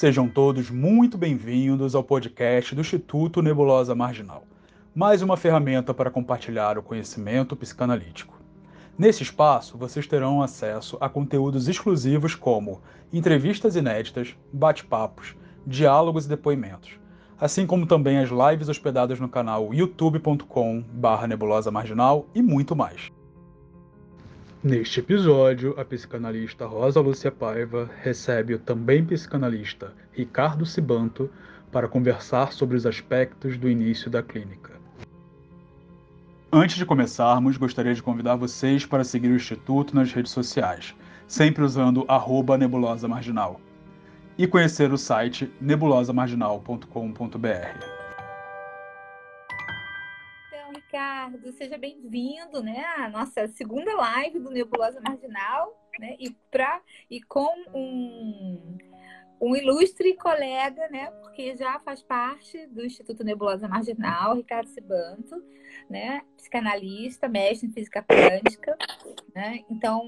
Sejam todos muito bem-vindos ao podcast do Instituto Nebulosa Marginal, mais uma ferramenta para compartilhar o conhecimento psicanalítico. Nesse espaço, vocês terão acesso a conteúdos exclusivos como entrevistas inéditas, bate-papos, diálogos e depoimentos, assim como também as lives hospedadas no canal youtube.com/nebulosa marginal e muito mais. Neste episódio, a psicanalista Rosa Lúcia Paiva recebe o também psicanalista Ricardo Cibanto para conversar sobre os aspectos do início da clínica. Antes de começarmos, gostaria de convidar vocês para seguir o Instituto nas redes sociais, sempre usando arroba nebulosa marginal, e conhecer o site nebulosamarginal.com.br. Ricardo, seja bem-vindo, né, à nossa segunda live do Nebulosa Marginal, né, e, pra, e com um, um ilustre colega, né, porque já faz parte do Instituto Nebulosa Marginal, Ricardo Cibanto, né, psicanalista, mestre em física quântica, né, então,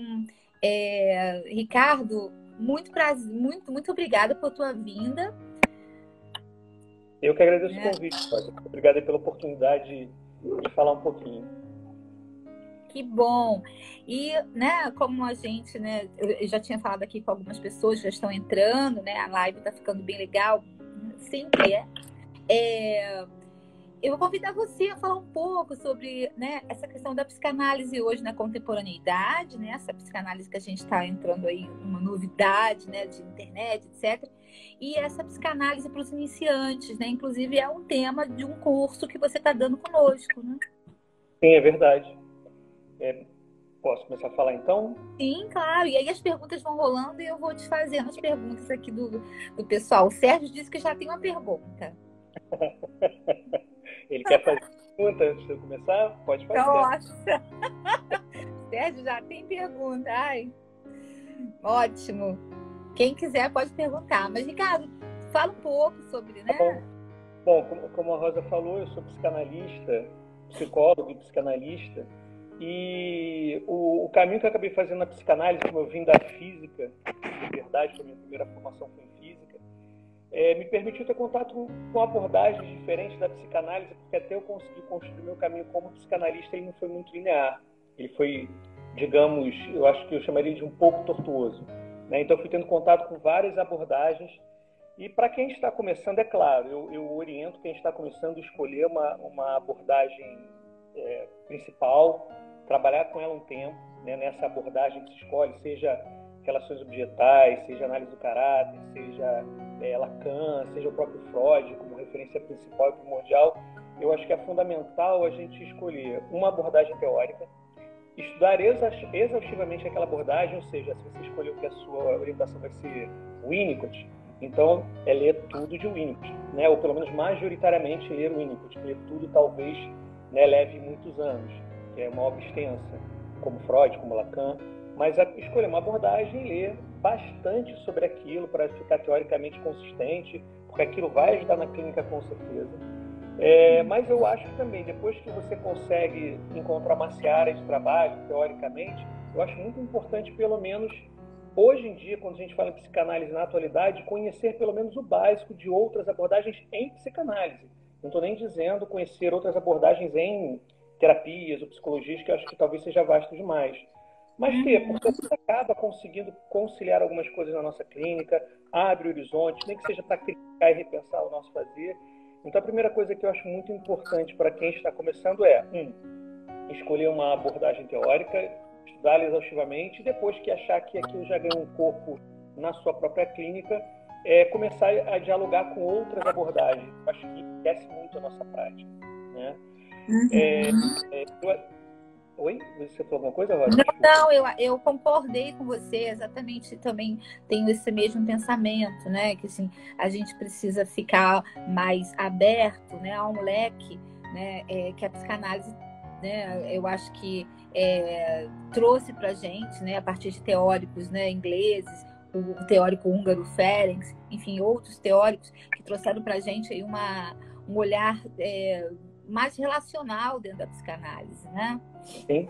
é, Ricardo, muito prazer, muito, muito obrigada por tua vinda. Eu que agradeço é. o convite, Obrigada pela oportunidade e falar um pouquinho. Que bom! E, né, como a gente, né, eu já tinha falado aqui com algumas pessoas já estão entrando, né, a live está ficando bem legal, sempre é. é. Eu vou convidar você a falar um pouco sobre né, essa questão da psicanálise hoje na contemporaneidade, né, essa psicanálise que a gente está entrando aí, uma novidade né, de internet, etc e essa psicanálise para os iniciantes, né? Inclusive é um tema de um curso que você está dando conosco, né? Sim, é verdade. É, posso começar a falar então? Sim, claro. E aí as perguntas vão rolando e eu vou te fazendo as perguntas aqui do, do pessoal. O Sérgio disse que já tem uma pergunta. Ele quer fazer pergunta antes de eu começar? Pode fazer. Nossa! Sérgio já tem pergunta. Ai, ótimo. Quem quiser pode perguntar. Mas, Ricardo, fala um pouco sobre, né? Tá bom, bom como, a Rosa falou, eu sou psicanalista, psicólogo e psicanalista. E o, o, caminho que eu acabei fazendo na psicanálise, como eu vim da física, de verdade, a minha primeira formação foi em física, é, me permitiu ter contato com, com abordagens diferentes da psicanálise, porque até eu conseguir construir meu caminho como psicanalista, ele não foi muito linear. Ele foi, digamos, eu acho que eu chamaria de um pouco tortuoso. Né? Então, fui tendo contato com várias abordagens. E para quem está começando, é claro, eu, eu, oriento quem está começando a escolher uma, uma abordagem é, principal, trabalhar com ela um tempo, né? nessa abordagem que se escolhe, seja relações objetais, seja análise do caráter, seja é, Lacan, seja o próprio Freud como referência principal e primordial, eu acho que é fundamental a gente escolher uma abordagem teórica, estudar exaustivamente aquela abordagem, ou seja, se você escolheu que a sua orientação vai ser Winnicott, então é ler tudo de Winnicott, né? ou pelo menos majoritariamente ler Winnicott. Ler tudo talvez né, leve muitos anos, que é uma obra extensa, como Freud, como Lacan, mas escolher uma abordagem e ler bastante sobre aquilo para ficar teoricamente consistente, porque aquilo vai ajudar na clínica com certeza é, mas eu acho que também, depois que você consegue encontrar uma seara de trabalho, teoricamente, eu acho muito importante, pelo menos, hoje em dia, quando a gente fala em psicanálise na atualidade, conhecer pelo menos o básico de outras abordagens em psicanálise. Não estou nem dizendo conhecer outras abordagens em terapias ou psicologias, que eu acho que talvez seja vasto demais. Mas ter, porque a gente acaba conseguindo conciliar algumas coisas na nossa clínica, abre horizontes, nem que seja para criticar e repensar o nosso fazer. Então, a primeira coisa que eu acho muito importante para quem está começando é, um, escolher uma abordagem teórica, estudá-la exaustivamente, e depois que achar que aquilo já ganhou um corpo na sua própria clínica, é, começar a dialogar com outras abordagens. Eu acho que enriquece muito a nossa prática. Né? Uhum. É, é, Oi? Você falou alguma coisa, Rosa? Não, não eu, eu concordei com você, exatamente. Também tenho esse mesmo pensamento, né? Que assim, a gente precisa ficar mais aberto né, a um leque né, é, que a psicanálise, né, eu acho que é, trouxe para a gente, né, a partir de teóricos né, ingleses, o teórico húngaro Ferenc, enfim, outros teóricos que trouxeram para a gente aí uma, um olhar. É, mais relacional dentro da psicanálise, né? Sim,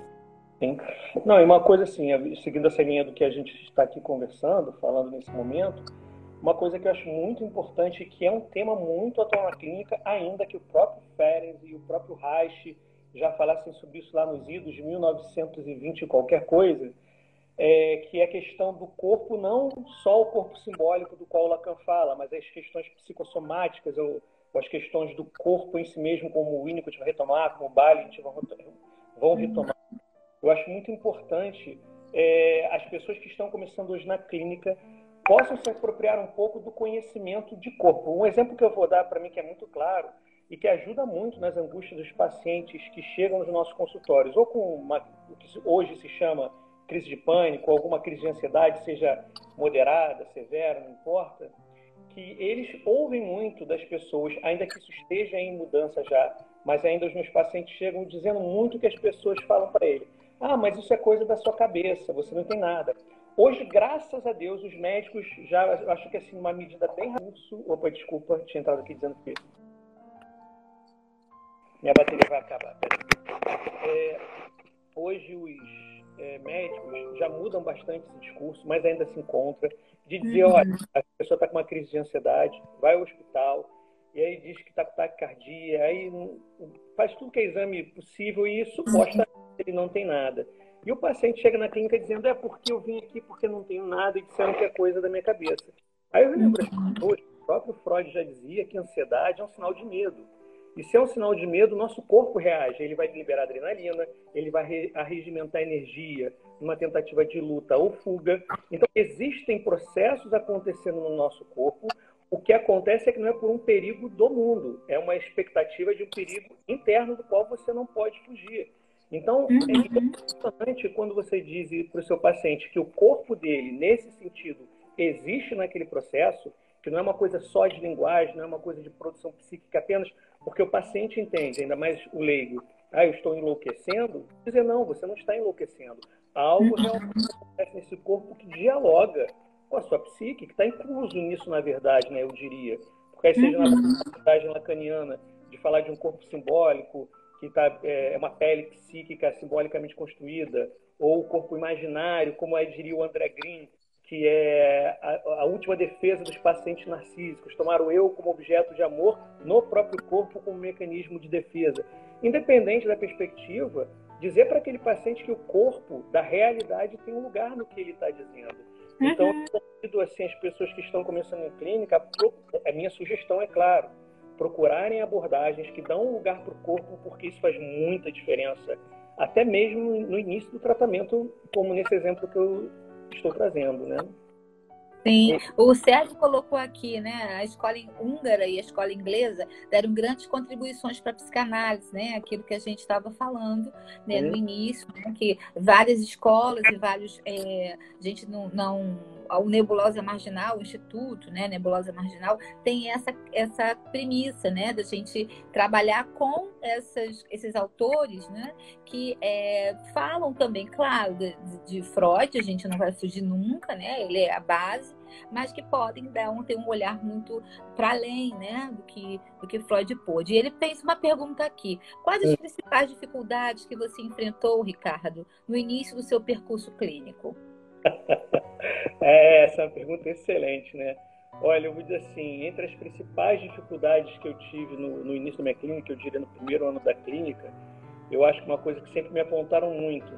sim. Não, e uma coisa assim, seguindo essa linha do que a gente está aqui conversando, falando nesse momento, uma coisa que eu acho muito importante, que é um tema muito atual na clínica, ainda que o próprio Ferenc e o próprio Reich já falassem sobre isso lá nos idos de 1920 e qualquer coisa, é, que é a questão do corpo, não só o corpo simbólico do qual Lacan fala, mas as questões psicossomáticas, ou, ou as questões do corpo em si mesmo, como o Winnicott vai retomar, como o Balint vão retomar. Eu acho muito importante é, as pessoas que estão começando hoje na clínica possam se apropriar um pouco do conhecimento de corpo. Um exemplo que eu vou dar para mim que é muito claro e que ajuda muito nas angústias dos pacientes que chegam nos nossos consultórios, ou com uma, o que hoje se chama crise de pânico, alguma crise de ansiedade, seja moderada, severa, não importa, que eles ouvem muito das pessoas, ainda que isso esteja em mudança já, mas ainda os meus pacientes chegam dizendo muito que as pessoas falam para ele. Ah, mas isso é coisa da sua cabeça, você não tem nada. Hoje, graças a Deus, os médicos já, acho que assim, uma medida bem russo. Opa, desculpa, tinha entrado aqui dizendo que minha bateria vai acabar. É, hoje os é, médicos já mudam bastante esse discurso, mas ainda se encontra de dizer, uhum. olha, a pessoa está com uma crise de ansiedade, vai ao hospital, e aí diz que está com taquicardia, aí faz tudo que é exame possível e supostamente ele não tem nada. E o paciente chega na clínica dizendo, é porque eu vim aqui porque não tenho nada e disseram que é coisa da minha cabeça. Aí eu lembro, o próprio Freud já dizia que ansiedade é um sinal de medo. E se é um sinal de medo, nosso corpo reage. Ele vai liberar adrenalina, ele vai arregimentar energia numa tentativa de luta ou fuga. Então, existem processos acontecendo no nosso corpo. O que acontece é que não é por um perigo do mundo, é uma expectativa de um perigo interno do qual você não pode fugir. Então, é uhum. importante quando você diz para o seu paciente que o corpo dele, nesse sentido, existe naquele processo, que não é uma coisa só de linguagem, não é uma coisa de produção psíquica apenas, porque o paciente entende, ainda mais o leigo, ah, eu estou enlouquecendo, dizer não, você não está enlouquecendo. Há algo uhum. realmente acontece nesse corpo que dialoga com a sua psique, que está incluso nisso, na verdade, né, eu diria. Porque aí seja na uhum. abordagem lacaniana de falar de um corpo simbólico, que tá, é, é uma pele psíquica simbolicamente construída, ou o corpo imaginário, como aí diria o André Green, que é a, a, última defesa dos pacientes narcísicos, tomar o eu como objeto de amor no próprio corpo como mecanismo de defesa. Independente da perspectiva, dizer para aquele paciente que o corpo da realidade tem um lugar no que ele está dizendo. Então, uhum. convido assim, as pessoas que estão começando em clínica, a minha sugestão é claro, procurarem abordagens que dão lugar para o corpo, porque isso faz muita diferença, até mesmo no início do tratamento, como nesse exemplo que eu estou trazendo, né? Sim, o Sérgio colocou aqui, né? A escola húngara e a escola inglesa deram grandes contribuições para a psicanálise, né? Aquilo que a gente estava falando né? no início, né? que várias escolas e vários. É, a gente não, não o Nebulosa Marginal, o Instituto, né, Nebulosa Marginal, tem essa, essa premissa, né, da gente trabalhar com essas, esses autores, né, que é, falam também, claro, de, de, Freud, a gente não vai fugir nunca, né, ele é a base, mas que podem dar um, ter um olhar muito para além, né, do que, do que Freud pôde. E ele fez uma pergunta aqui: quais as principais dificuldades que você enfrentou, Ricardo, no início do seu percurso clínico? é, essa é uma pergunta excelente, né? Olha, eu vou dizer assim, entre as principais dificuldades que eu tive no, no início da minha clínica, eu diria no primeiro ano da clínica, eu acho que uma coisa que sempre me apontaram muito,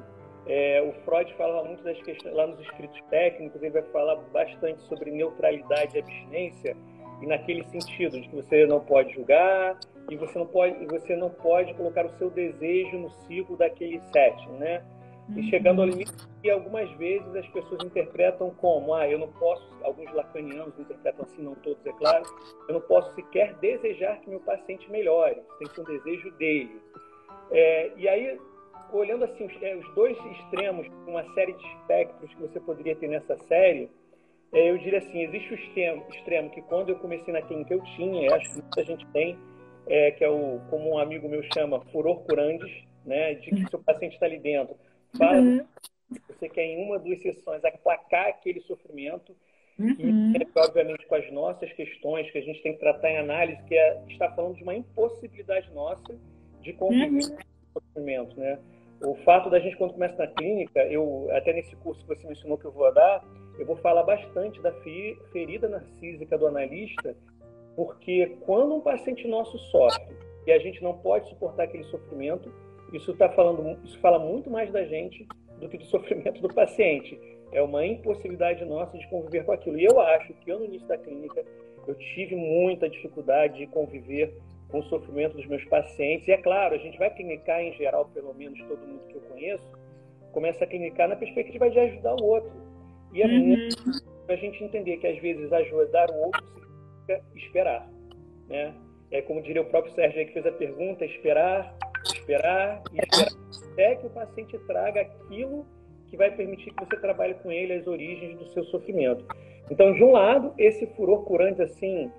é, o Freud falava muito das questões, lá nos escritos técnicos, ele vai falar bastante sobre neutralidade e abstinência, e naquele sentido de que você não pode julgar e você não pode, você não pode colocar o seu desejo no ciclo daquele setting, né? E chegando ao limite, que algumas vezes as pessoas interpretam como, ah, eu não posso, alguns lacanianos interpretam assim, não todos, é claro, eu não posso sequer desejar que meu paciente melhore, tem que ser um desejo dele. É, e aí, olhando assim, os, é, os, dois extremos, uma série de espectros que você poderia ter nessa série, é, eu diria assim, existe o extremo, extremo que quando eu comecei na clínica eu tinha, acho que muita gente tem, é, que é o, como um amigo meu chama, furor curandes, né, de que seu paciente está ali dentro Uhum. você quer em uma, duas sessões aplacar aquele sofrimento uhum. e, obviamente, com as nossas questões que a gente tem que tratar em análise, que é, está falando de uma impossibilidade nossa de conviver uhum. com o sofrimento, né? O fato da gente, quando começa na clínica, eu até nesse curso que você mencionou que eu vou dar, eu vou falar bastante da ferida narcísica do analista, porque quando um paciente nosso sofre e a gente não pode suportar aquele sofrimento, isso tá falando, isso fala muito mais da gente do que do sofrimento do paciente. É uma impossibilidade nossa de conviver com aquilo. E eu acho que eu no início da clínica eu tive muita dificuldade de conviver com o sofrimento dos meus pacientes. E é claro, a gente vai clinicar em geral, pelo menos todo mundo que eu conheço, começa a clinicar na perspectiva de ajudar o outro. E é uhum. a gente entender que às vezes ajudar o outro significa esperar, né? É como diria o próprio Sérgio aí que fez a pergunta, esperar, esperar esperar até que o paciente traga aquilo que vai permitir que você trabalhe com ele as origens do seu sofrimento. Então, de um lado, esse furor curante assim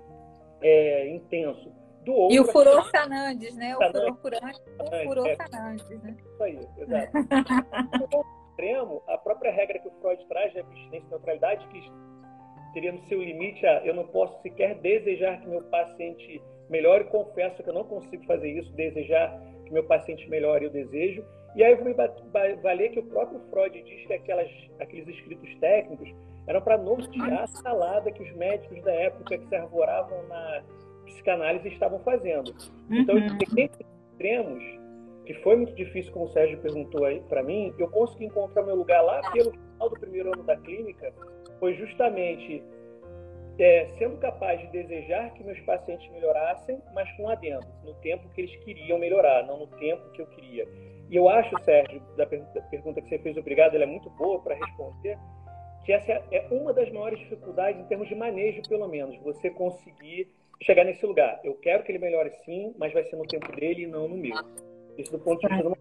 é, intenso. Do outro, e o furor assim, Fernandes, né? O furor curante, o furor é, Fernandes, né? Isso aí, exato. no extremo, a própria regra que o Freud traz de abstinência e neutralidade, que teria no seu limite a eu não posso sequer desejar que meu paciente melhore, confesso que eu não consigo fazer isso, desejar que meu paciente melhore, eu desejo. E aí eu vou me valer que o próprio Freud diz que aquelas, aqueles escritos técnicos eram para nortear a salada que os médicos da época que se arvoravam na psicanálise estavam fazendo. Então, uhum. extremos, que foi muito difícil, como o Sérgio perguntou aí para mim, eu consegui encontrar meu lugar lá pelo final do primeiro ano da clínica, foi justamente é, sendo capaz de desejar que meus pacientes melhorassem, mas com adendo, no tempo que eles queriam melhorar, não no tempo que eu queria. E eu acho, Sérgio, da pergunta que você fez, obrigado, ela é muito boa para responder, que essa é uma das maiores dificuldades em termos de manejo, pelo menos, você conseguir chegar nesse lugar. Eu quero que ele melhore sim, mas vai ser no tempo dele e não no meu. Isso do ponto de vista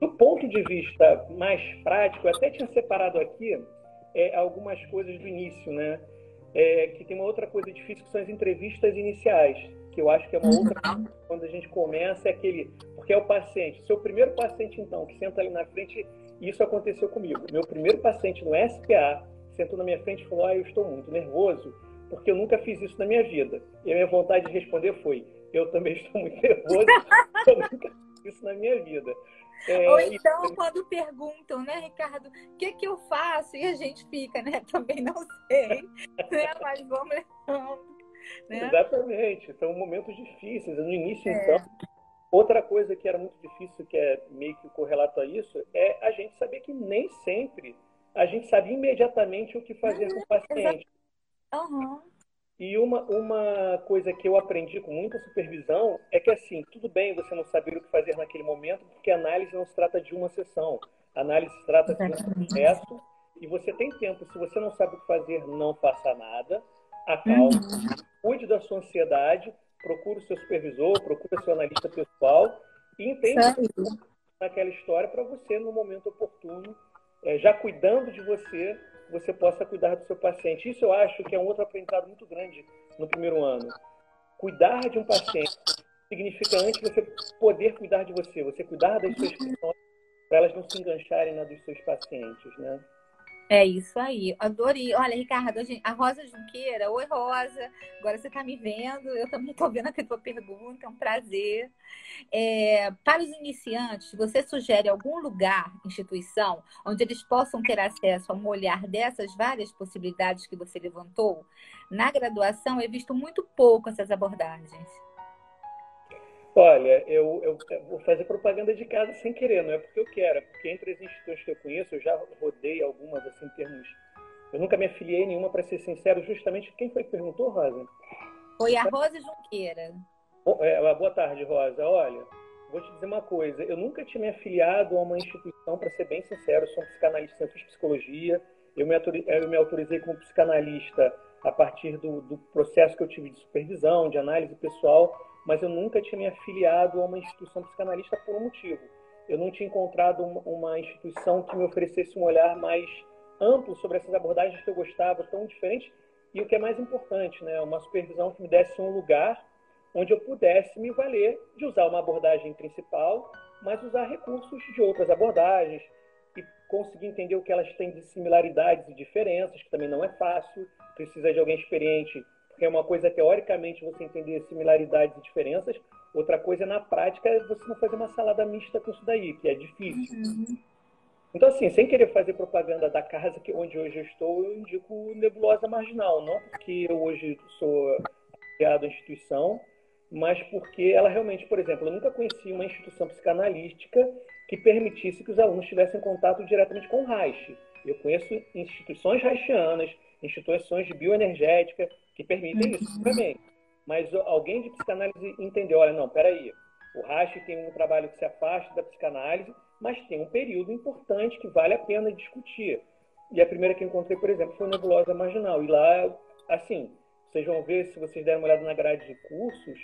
do ponto de vista mais prático, eu até tinha separado aqui é, algumas coisas do início, né? É, que tem uma outra coisa difícil que são as entrevistas iniciais, que eu acho que é uma outra quando a gente começa é aquele, porque é o paciente, seu primeiro paciente então que senta ali na frente isso aconteceu comigo. Meu primeiro paciente no SPA sentou na minha frente e falou: Ah, eu estou muito nervoso, porque eu nunca fiz isso na minha vida. E a minha vontade de responder foi: Eu também estou muito nervoso, eu nunca fiz isso na minha vida. É, Ou então, e... quando perguntam, né, Ricardo, o que, que eu faço? E a gente fica, né? Também não sei, né? Mas vamos Né? Exatamente. São momentos difíceis. No início, é. então, Outra coisa que era muito difícil, que é meio que correlato a isso, é a gente saber que nem sempre a gente sabe imediatamente o que fazer uhum, com o paciente. Uhum. E uma, uma coisa que eu aprendi com muita supervisão é que, assim, tudo bem você não saber o que fazer naquele momento, porque a análise não se trata de uma sessão. A análise se trata de um processo e você tem tempo. Se você não sabe o que fazer, não faça nada. Acalme, uhum. cuide da sua ansiedade, procure o seu supervisor, procure o seu analista pessoal e entenda naquela história para você, no momento oportuno, é, já cuidando de você, você possa cuidar do seu paciente. Isso eu acho que é um outro aprendizado muito grande no primeiro ano. Cuidar de um paciente significa antes você poder cuidar de você, você cuidar das suas questões para elas não se engancharem na dos seus pacientes, né? É isso aí, adorei. Olha, Ricardo, a Rosa Junqueira, oi Rosa, agora você está me vendo, eu também estou vendo aqui a tua pergunta, é um prazer. É, para os iniciantes, você sugere algum lugar, instituição, onde eles possam ter acesso a um olhar dessas várias possibilidades que você levantou? Na graduação, eu visto muito pouco essas abordagens. Olha, eu, eu, vou fazer propaganda de casa sem querer, não é porque eu quero, é porque entre as instituições que eu conheço, eu já rodei algumas assim em termos. Eu nunca me afiliei nenhuma, para ser sincero, justamente. Quem foi que perguntou, Rosa? Foi a Rosa Junqueira. É, boa tarde, Rosa. Olha, vou te dizer uma coisa. Eu nunca tinha me afiliado a uma instituição, para ser bem sincero. Eu sou um psicanalista, eu fiz psicologia. Eu me, eu me autorizei como psicanalista a partir do, do processo que eu tive de supervisão, de análise pessoal mas eu nunca tinha me afiliado a uma instituição psicanalista por um motivo. Eu não tinha encontrado uma instituição que me oferecesse um olhar mais amplo sobre essas abordagens que eu gostava, tão diferentes, e o que é mais importante, né, uma supervisão que me desse um lugar onde eu pudesse me valer de usar uma abordagem principal, mas usar recursos de outras abordagens e conseguir entender o que elas têm de similaridades e diferenças, que também não é fácil, precisa de alguém experiente porque é uma coisa teoricamente você entender similaridades e diferenças, outra coisa na prática é você não fazer uma salada mista com isso daí, que é difícil. Uhum. Então, assim, sem querer fazer propaganda da casa que onde hoje eu estou, eu indico Nebulosa Marginal. Não porque eu hoje sou afiliado à instituição, mas porque ela realmente, por exemplo, eu nunca conheci uma instituição psicanalística que permitisse que os alunos tivessem contato diretamente com o Reich. Eu conheço instituições reichianas, instituições de bioenergética que permitem isso também. Mas alguém de psicanálise entendeu, olha, não, peraí, o Reich tem um trabalho que se afasta da psicanálise, mas tem um período importante que vale a pena discutir. E a primeira que encontrei, por exemplo, foi Nebulosa Marginal. E lá, assim, vocês vão ver, se vocês derem uma olhada na grade de cursos,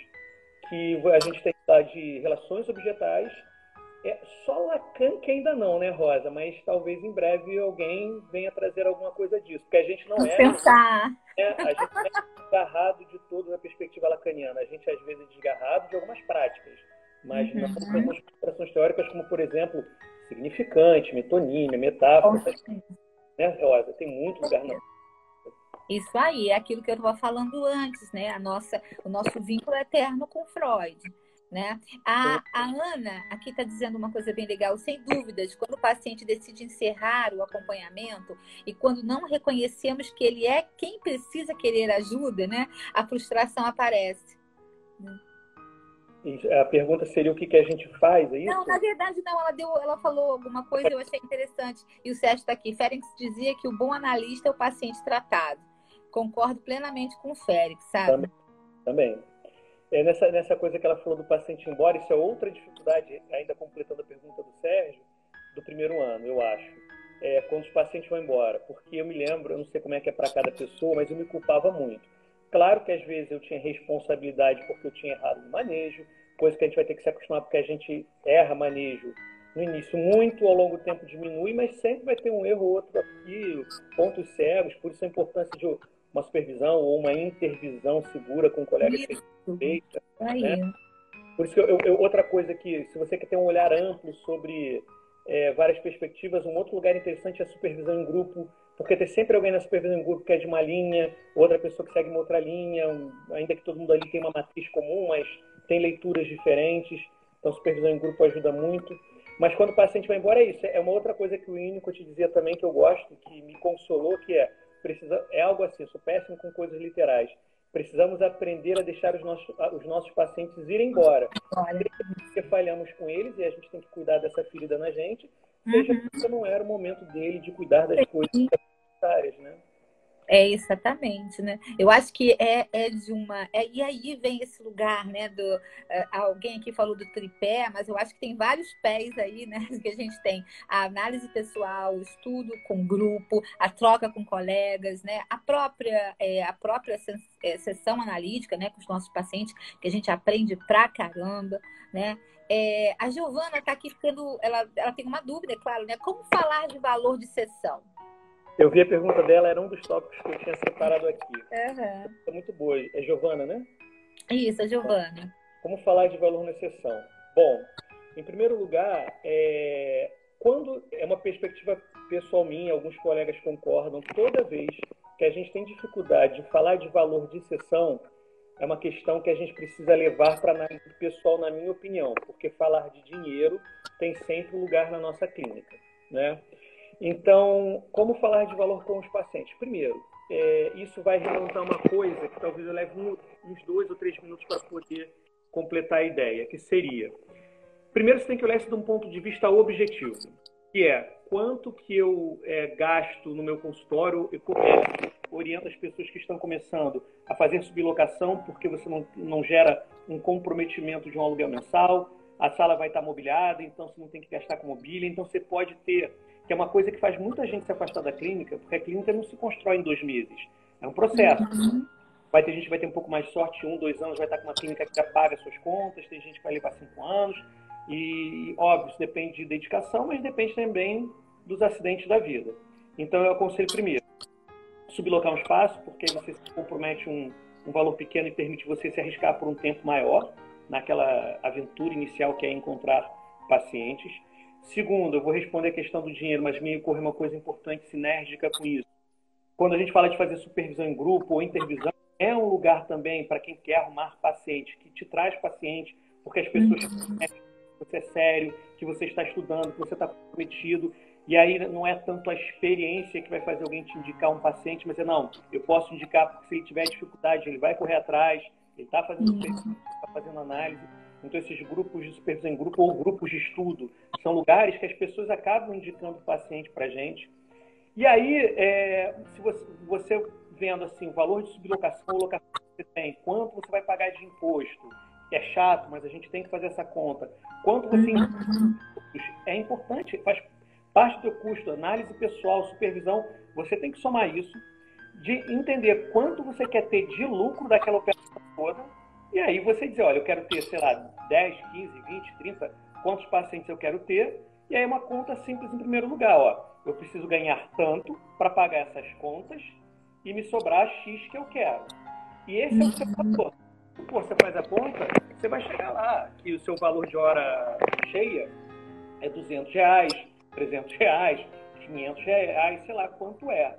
que a gente tem lá de relações objetais. É só Lacan que ainda não, né, Rosa? Mas talvez em breve alguém venha trazer alguma coisa disso. Porque a gente não é. Pensar. Né, a gente não é desgarrado de toda a perspectiva lacaniana. A gente, às vezes, é desgarrado de algumas práticas. Mas uhum. não temos considerações teóricas, como, por exemplo, significante, metonímia, metáfora. Né, Rosa? Tem muito lugar na isso aí, é aquilo que eu estava falando antes, né? A nossa, o nosso vínculo eterno com Freud. Né? A, a Ana aqui está dizendo uma coisa bem legal, sem dúvidas, quando o paciente decide encerrar o acompanhamento e quando não reconhecemos que ele é quem precisa querer ajuda, né? A frustração aparece. A pergunta seria o que, que a gente faz, é isso? Não, na verdade não, ela, deu, ela falou alguma coisa eu achei interessante. E o Sérgio está aqui. Ferenc dizia que o bom analista é o paciente tratado. Concordo plenamente com o Félix, sabe? Também. Também. É nessa, nessa coisa que ela falou do paciente embora, isso é outra dificuldade, ainda completando a pergunta do Sérgio, do primeiro ano, eu acho. É, quando os pacientes vão embora. Porque eu me lembro, eu não sei como é que é para cada pessoa, mas eu me culpava muito. Claro que às vezes eu tinha responsabilidade porque eu tinha errado no manejo, coisa que a gente vai ter que se acostumar porque a gente erra manejo no início muito, ao longo do tempo diminui, mas sempre vai ter um erro ou outro aqui, pontos cegos, por isso a importância de uma supervisão ou uma intervisão segura com um colega que feita. Né? Por isso que eu, eu, outra coisa que, se você quer ter um olhar amplo sobre é, várias perspectivas, um outro lugar interessante é a supervisão em grupo, porque tem sempre alguém na supervisão em grupo que é de uma linha, outra pessoa que segue uma outra linha, ainda que todo mundo ali tenha uma matriz comum, mas tem leituras diferentes. Então, supervisão em grupo ajuda muito. Mas quando o paciente vai embora, é isso. É uma outra coisa que o Ínico te dizia também, que eu gosto, que me consolou, que é precisa, é algo assim, sou péssimo com coisas literais. Precisamos aprender a deixar os nossos, os nossos pacientes irem embora. Porque falhamos com eles e a gente tem que cuidar dessa ferida na gente, seja uhum. porque não era o momento dele de cuidar das coisas necessárias, né? É, exatamente, né? Eu acho que é, é de uma. É, e aí vem esse lugar, né? Do, uh, alguém aqui falou do tripé, mas eu acho que tem vários pés aí, né? Que a gente tem a análise pessoal, o estudo com grupo, a troca com colegas, né? A própria, é, a própria é, sessão analítica, né? Com os nossos pacientes, que a gente aprende pra caramba, né? É, a Giovana está aqui ficando. Ela, ela tem uma dúvida, é claro, né? Como falar de valor de sessão? Eu vi a pergunta dela, era um dos tópicos que eu tinha separado aqui. Uhum. É muito boa. É Giovana, né? Isso, é Giovana. Como falar de valor na sessão? Bom, em primeiro lugar, é... quando é uma perspectiva pessoal minha, alguns colegas concordam, toda vez que a gente tem dificuldade de falar de valor de sessão, é uma questão que a gente precisa levar para análise pessoal, na minha opinião, porque falar de dinheiro tem sempre lugar na nossa clínica, né? Então, como falar de valor com os pacientes? Primeiro, é, isso vai remontar uma coisa que talvez eu leve um, uns dois ou três minutos para poder completar a ideia, que seria... Primeiro, você tem que olhar isso de um ponto de vista objetivo, que é quanto que eu é, gasto no meu consultório e é, oriento as pessoas que estão começando a fazer sublocação, porque você não, não gera um comprometimento de um aluguel mensal, a sala vai estar mobiliada, então você não tem que gastar com mobília, então você pode ter que é uma coisa que faz muita gente se afastar da clínica, porque a clínica não se constrói em dois meses. É um processo. Uhum. Vai ter gente que vai ter um pouco mais de sorte, um, dois anos, vai estar com uma clínica que já paga suas contas, tem gente que vai levar cinco anos. E, óbvio, isso depende de dedicação, mas depende também dos acidentes da vida. Então, eu aconselho primeiro, sublocar um espaço, porque você se compromete um, um valor pequeno e permite você se arriscar por um tempo maior naquela aventura inicial que é encontrar pacientes. Segundo, eu vou responder a questão do dinheiro, mas me ocorre uma coisa importante, sinérgica com isso. Quando a gente fala de fazer supervisão em grupo ou intervisão, é um lugar também para quem quer arrumar paciente, que te traz paciente, porque as pessoas uhum. que você é sério, que você está estudando, que você está comprometido. E aí não é tanto a experiência que vai fazer alguém te indicar um paciente, mas é não, eu posso indicar porque se ele tiver dificuldade, ele vai correr atrás, ele está fazendo uhum. está fazendo análise. Então esses grupos de supervisão em grupo ou grupos de estudo são lugares que as pessoas acabam indicando o paciente para a gente. E aí, é, se você, você, vendo assim o valor de sublocação ou locação que você tem, quanto você vai pagar de imposto, é chato, mas a gente tem que fazer essa conta. Quanto você uhum. é importante, faz parte do teu custo, análise pessoal, supervisão, você tem que somar isso, de entender quanto você quer ter de lucro daquela operação toda, e aí você dizer, olha, eu quero ter, sei lá, 10, 15, 20, 30, quantos pacientes eu quero ter, e aí uma conta simples em primeiro lugar, ó. Eu preciso ganhar tanto para pagar essas contas e me sobrar X que eu quero. E esse é o seu valor. Pô, você faz a conta, você vai chegar lá, que o seu valor de hora cheia é 200 reais, 300 reais, 500 reais, sei lá quanto é.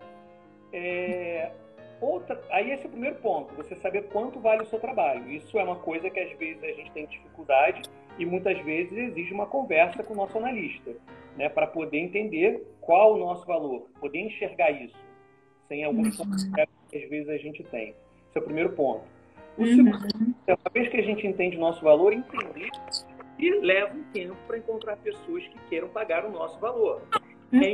é outra, aí esse é o primeiro ponto, você saber quanto vale o seu trabalho. Isso é uma coisa que às vezes a gente tem dificuldade e muitas vezes exige uma conversa com o nosso analista, né, para poder entender qual o nosso valor, poder enxergar isso, sem alguns pontos que às vezes a gente tem. Esse é o primeiro ponto. O uhum. segundo, uma vez que a gente entende o nosso valor, entender e leva um tempo para encontrar pessoas que queiram pagar o nosso valor. Uhum. É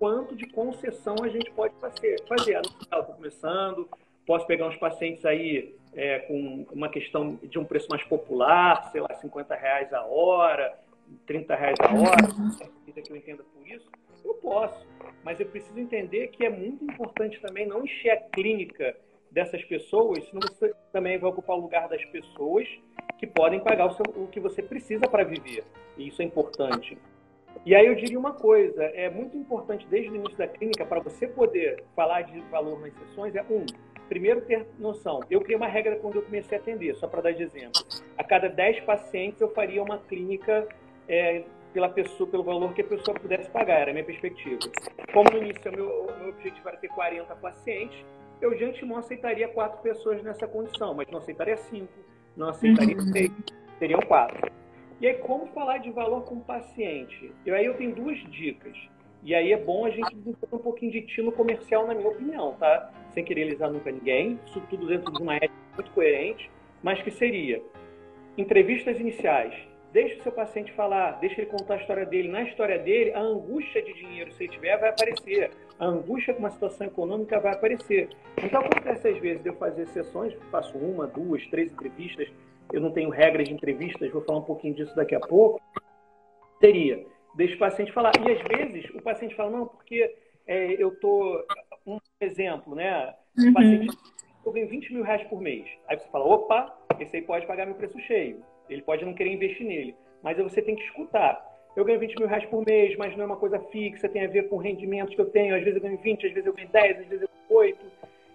quanto de concessão a gente pode fazer. fazer. Estou começando, posso pegar uns pacientes aí é, com uma questão de um preço mais popular, sei lá, 50 reais a hora, 30 reais a hora, que eu entenda por isso, eu posso. Mas eu preciso entender que é muito importante também não encher a clínica dessas pessoas, senão você também vai ocupar o lugar das pessoas que podem pagar o, seu, o que você precisa para viver. E isso é importante. E aí eu diria uma coisa, é muito importante desde o início da clínica, para você poder falar de valor nas sessões, é um, primeiro ter noção. Eu criei uma regra quando eu comecei a atender, só para dar de exemplo. A cada 10 pacientes eu faria uma clínica é, pela pessoa, pelo valor que a pessoa pudesse pagar, era a minha perspectiva. Como no início o meu, meu objetivo era ter 40 pacientes, eu de antemão aceitaria quatro pessoas nessa condição, mas não aceitaria cinco, não aceitaria uhum. seis, seriam quatro. E aí, como falar de valor com o paciente? E aí eu tenho duas dicas. E aí é bom a gente desenvolver um pouquinho de tino comercial, na minha opinião, tá? Sem querer lisar nunca ninguém, isso tudo dentro de uma ética muito coerente, mas que seria entrevistas iniciais, Deixe o seu paciente falar, deixe ele contar a história dele. Na história dele, a angústia de dinheiro, se ele tiver, vai aparecer. A angústia com uma situação econômica vai aparecer. Então, acontece às vezes de eu fazer sessões, faço uma, duas, três entrevistas. Eu não tenho regras de entrevistas, vou falar um pouquinho disso daqui a pouco. Teria, deixa o paciente falar. E às vezes o paciente fala, não, porque é, eu tô. Um exemplo, né? O uhum. paciente, eu ganho 20 mil reais por mês. Aí você fala, opa, esse aí pode pagar meu preço cheio. Ele pode não querer investir nele, mas você tem que escutar. Eu ganho 20 mil reais por mês, mas não é uma coisa fixa, tem a ver com rendimentos que eu tenho. Às vezes eu ganho 20, às vezes eu ganho 10, às vezes eu ganho 8.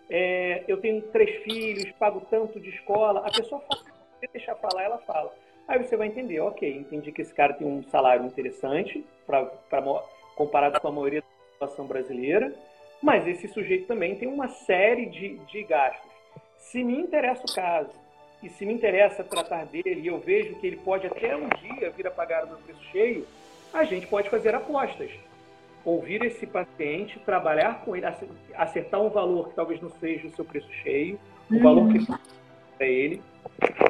É, eu tenho três filhos, pago tanto de escola. A pessoa fala, se deixar falar, ela fala. Aí você vai entender, ok, entendi que esse cara tem um salário interessante pra, pra comparado com a maioria da população brasileira, mas esse sujeito também tem uma série de, de gastos. Se me interessa o caso, e se me interessa tratar dele e eu vejo que ele pode até um dia vir a pagar o meu preço cheio, a gente pode fazer apostas. Ouvir esse paciente, trabalhar com ele, acertar um valor que talvez não seja o seu preço cheio, o valor que para ele.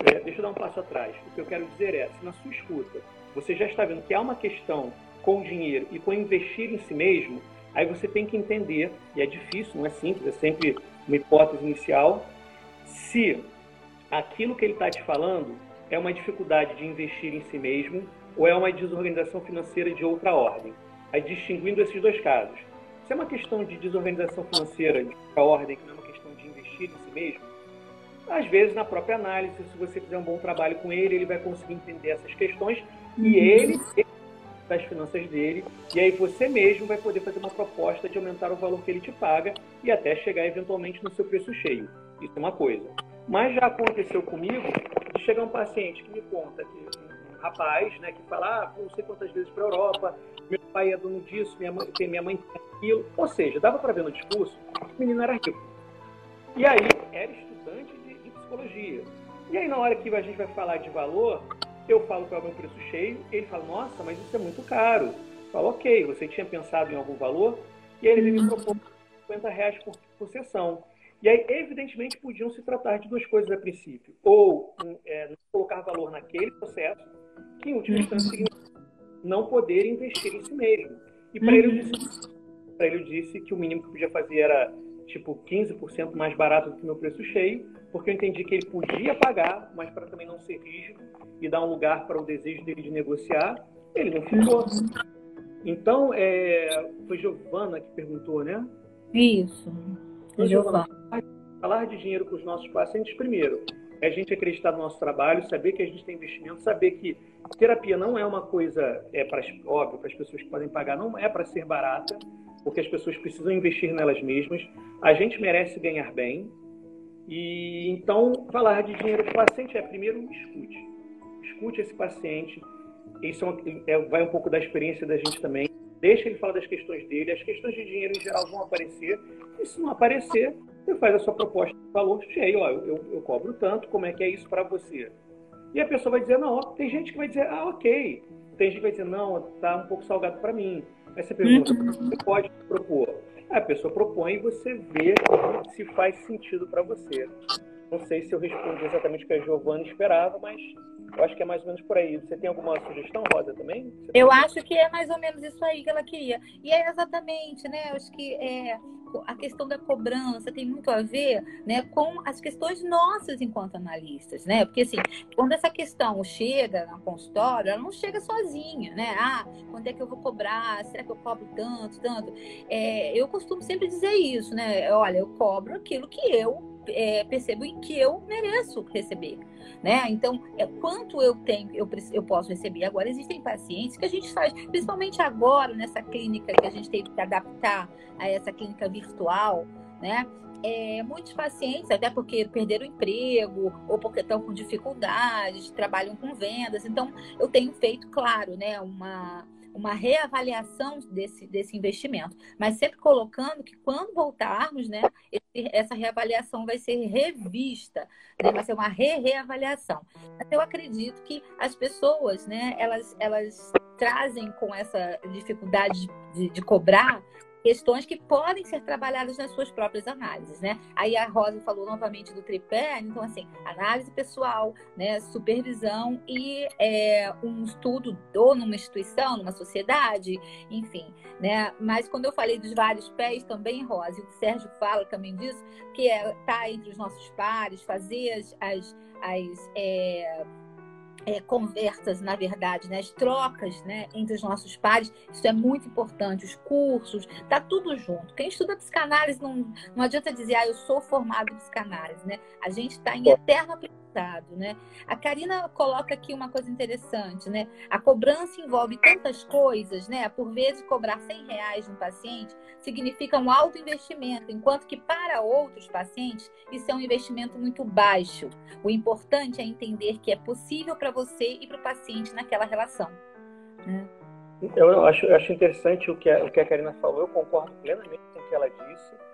É, deixa eu dar um passo atrás. O que eu quero dizer é, se na sua escuta você já está vendo que há uma questão com o dinheiro e com investir em si mesmo, aí você tem que entender, e é difícil, não é simples, é sempre uma hipótese inicial, se aquilo que ele está te falando é uma dificuldade de investir em si mesmo ou é uma desorganização financeira de outra ordem. Aí distinguindo esses dois casos. Se é uma questão de desorganização financeira de outra ordem, que não é uma questão de investir em si mesmo, às vezes na própria análise, se você fizer um bom trabalho com ele, ele vai conseguir entender essas questões e uhum. ele das finanças dele, e aí você mesmo vai poder fazer uma proposta de aumentar o valor que ele te paga e até chegar eventualmente no seu preço cheio. Isso é uma coisa. Mas já aconteceu comigo de chegar um paciente que me conta que um rapaz, né, que fala, ah, não sei quantas vezes para a Europa, meu pai é dono disso, minha mãe tem minha mãe tem aquilo. Ou seja, dava para ver no discurso o menino era rico. E aí era estudante psicologia. E aí na hora que a gente vai falar de valor, eu falo qual é o meu preço cheio, ele fala, nossa, mas isso é muito caro. Falo, ok, você tinha pensado em algum valor? E aí ele me propôs 50 reais por, por sessão. E aí, evidentemente, podiam se tratar de duas coisas a princípio. Ou é, colocar valor naquele processo, que em última instância significa não poder investir em si mesmo. E para ele, eu ele disse que o mínimo que podia fazer era tipo 15% mais barato do que meu preço cheio, porque eu entendi que ele podia pagar, mas para também não ser rígido e dar um lugar para o desejo dele de negociar, ele não ficou. Então, é, foi Giovana que perguntou, né? Isso. Então, Giovana, falar de dinheiro com os nossos pacientes, primeiro, é a gente acreditar no nosso trabalho, saber que a gente tem investimento, saber que terapia não é uma coisa, é para óbvio, para as pessoas que podem pagar, não é para ser barata, porque as pessoas precisam investir nelas mesmas. A gente merece ganhar bem. E então, falar de dinheiro com o paciente é primeiro escute. Escute esse paciente. Isso é, é, vai um pouco da experiência da gente também. Deixa ele falar das questões dele. As questões de dinheiro em geral vão aparecer. E se não aparecer, você faz a sua proposta de valor cheio. Ó, eu, eu cobro tanto, como é que é isso para você? E a pessoa vai dizer, não, tem gente que vai dizer, ah, ok. Tem gente que vai dizer, não, tá um pouco salgado para mim. Aí você pergunta, você pode propor? A pessoa propõe e você vê se faz sentido para você. Não sei se eu respondi exatamente o que a Giovana esperava, mas eu acho que é mais ou menos por aí. Você tem alguma sugestão, Rosa, também? Você eu acho que é mais ou menos isso aí que ela queria. E é exatamente, né? Eu acho que é, a questão da cobrança tem muito a ver né, com as questões nossas enquanto analistas, né? Porque assim, quando essa questão chega na consultório, ela não chega sozinha, né? Ah, quando é que eu vou cobrar? Será que eu cobro tanto, tanto? É, eu costumo sempre dizer isso, né? Olha, eu cobro aquilo que eu é, percebo em que eu mereço receber. Né? Então, é, quanto eu tenho, eu, eu posso receber. Agora, existem pacientes que a gente faz, principalmente agora, nessa clínica que a gente teve que adaptar a essa clínica virtual, né? É, muitos pacientes, até porque perderam o emprego ou porque estão com dificuldades, trabalham com vendas. Então, eu tenho feito, claro, né, uma, uma reavaliação desse, desse investimento, mas sempre colocando que quando voltarmos, né, esse, essa reavaliação vai ser revista, né, vai ser uma re-reavaliação. Eu acredito que as pessoas, né, elas, elas trazem com essa dificuldade de, de cobrar questões que podem ser trabalhadas nas suas próprias análises, né? Aí a Rosa falou novamente do tripé, então assim, análise pessoal, né, supervisão e é, um estudo ou numa instituição, numa sociedade, enfim, né? Mas quando eu falei dos vários pés também, Rosa, e o Sérgio fala também disso, que é tá entre os nossos pares, fazer as, as, as é, é, conversas, na verdade, né? as trocas né? entre os nossos pares, isso é muito importante, os cursos, tá tudo junto. Quem estuda psicanálise não, não adianta dizer, ah, eu sou formado em psicanálise, né? A gente está em eterno aprendizado né? A Karina coloca aqui uma coisa interessante, né? A cobrança envolve tantas coisas, né? Por vezes, cobrar 100 reais um paciente significa um alto investimento, enquanto que para outros pacientes isso é um investimento muito baixo. O importante é entender que é possível para você e para o paciente naquela relação. Né? Eu acho, eu acho interessante o que, a, o que a Karina falou, eu concordo plenamente com o que ela disse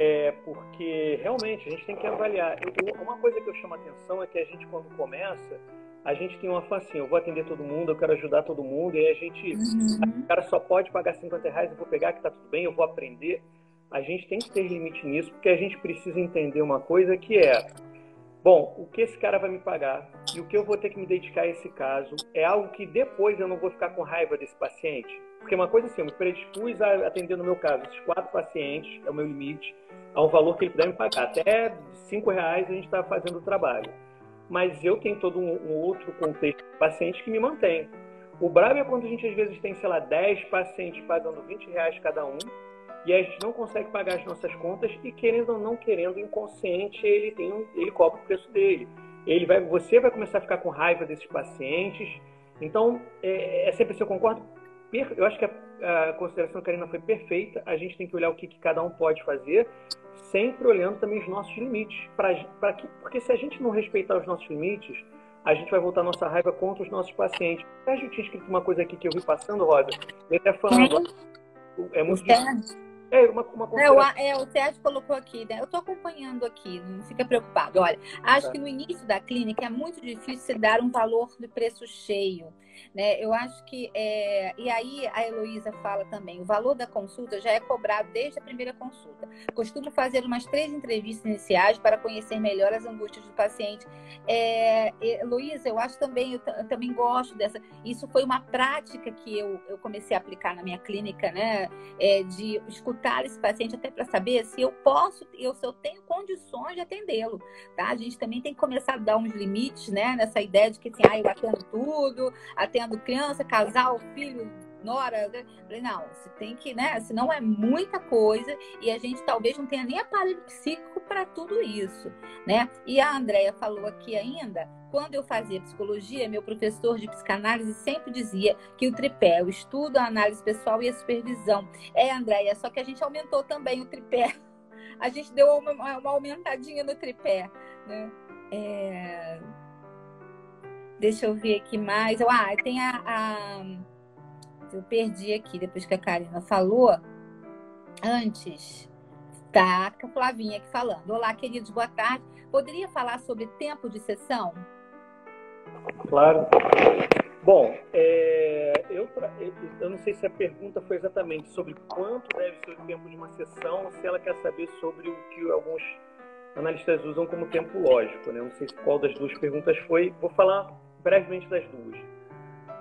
é, porque realmente a gente tem que avaliar. Eu, uma coisa que eu chamo a atenção é que a gente, quando começa, a gente tem uma assim, eu vou atender todo mundo, eu quero ajudar todo mundo, e aí a gente, uhum. o cara só pode pagar 50 reais, eu vou pegar que tá tudo bem, eu vou aprender. A gente tem que ter limite nisso, porque a gente precisa entender uma coisa que é, bom, o que esse cara vai me pagar e o que eu vou ter que me dedicar a esse caso é algo que depois eu não vou ficar com raiva desse paciente. Porque uma coisa assim, eu me predispus a atender no meu caso esses quatro pacientes, é o meu limite, a um valor que ele puder me pagar. Até cinco reais a gente está fazendo o trabalho. Mas eu tenho todo um, um outro contexto de pacientes que me mantém. O brabo é quando a gente às vezes tem, sei lá, 10 pacientes pagando 20 reais cada um, e a gente não consegue pagar as nossas contas e querendo ou não querendo, inconsciente, ele tem um, ele cobra o preço dele. Ele vai, você vai começar a ficar com raiva desses pacientes. Então, é, é sempre assim, eu concordo eu acho que a, a consideração da Karina foi perfeita. A gente tem que olhar o que, que cada um pode fazer, sempre olhando também os nossos limites. Pra, pra que, porque se a gente não respeitar os nossos limites, a gente vai voltar nossa raiva contra os nossos pacientes. Sérgio tinha escrito uma coisa aqui que eu vi passando, Rosa. Ele até falando. É muito difícil. É, uma, uma é, o, é, o Sérgio colocou aqui, né? Eu estou acompanhando aqui, não fica preocupado. Olha, acho tá. que no início da clínica é muito difícil se dar um valor de preço cheio. Né? Eu acho que. É... E aí a Heloísa fala também: o valor da consulta já é cobrado desde a primeira consulta. Costumo fazer umas três entrevistas iniciais para conhecer melhor as angústias do paciente. É... Heloísa, eu acho também, eu, eu, também gosto dessa. Isso foi uma prática que eu, eu comecei a aplicar na minha clínica, né? É, de escutar esse paciente até para saber se eu posso, eu, se eu tenho condições de atendê-lo. Tá? A gente também tem que começar a dar uns limites, né? Nessa ideia de que assim, ah, eu atendo tudo, atendo criança, casal, filho, nora. Né? Falei, não, você tem que, né? Senão é muita coisa e a gente talvez não tenha nem aparelho psíquico para tudo isso, né? E a Andrea falou aqui ainda, quando eu fazia psicologia, meu professor de psicanálise sempre dizia que o tripé, o estudo, a análise pessoal e a supervisão. É, Andréia, só que a gente aumentou também o tripé. A gente deu uma, uma aumentadinha no tripé, né? É... Deixa eu ver aqui mais. Ah, tem a, a, Eu perdi aqui, depois que a Karina falou. Antes, tá a Flavinha aqui falando. Olá, queridos, boa tarde. Poderia falar sobre tempo de sessão? Claro. Bom, é, eu, eu não sei se a pergunta foi exatamente sobre quanto deve ser o tempo de uma sessão, ou se ela quer saber sobre o que alguns analistas usam como tempo lógico. Né? Não sei qual das duas perguntas foi. Vou falar brevemente das duas.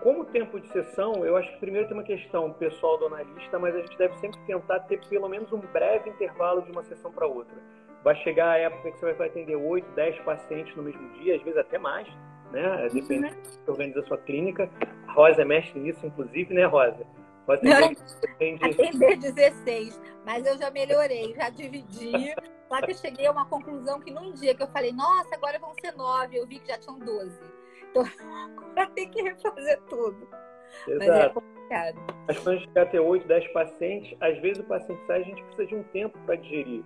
Como tempo de sessão, eu acho que primeiro tem uma questão pessoal do analista, mas a gente deve sempre tentar ter pelo menos um breve intervalo de uma sessão para outra. Vai chegar a época que você vai atender 8, 10 pacientes no mesmo dia, às vezes até mais, né? Depende uhum. de organiza a sua clínica. A Rosa é mestre nisso, inclusive, né, Rosa? Rosa atende... Atender 16, mas eu já melhorei, já dividi. Só que eu cheguei a uma conclusão que num dia que eu falei, nossa, agora vão ser nove, eu vi que já tinham 12. Então, agora tem que refazer tudo. Exato. Mas é complicado. Mas quando a gente chegar a ter 8, 10 pacientes, às vezes o paciente sai, a gente precisa de um tempo para digerir.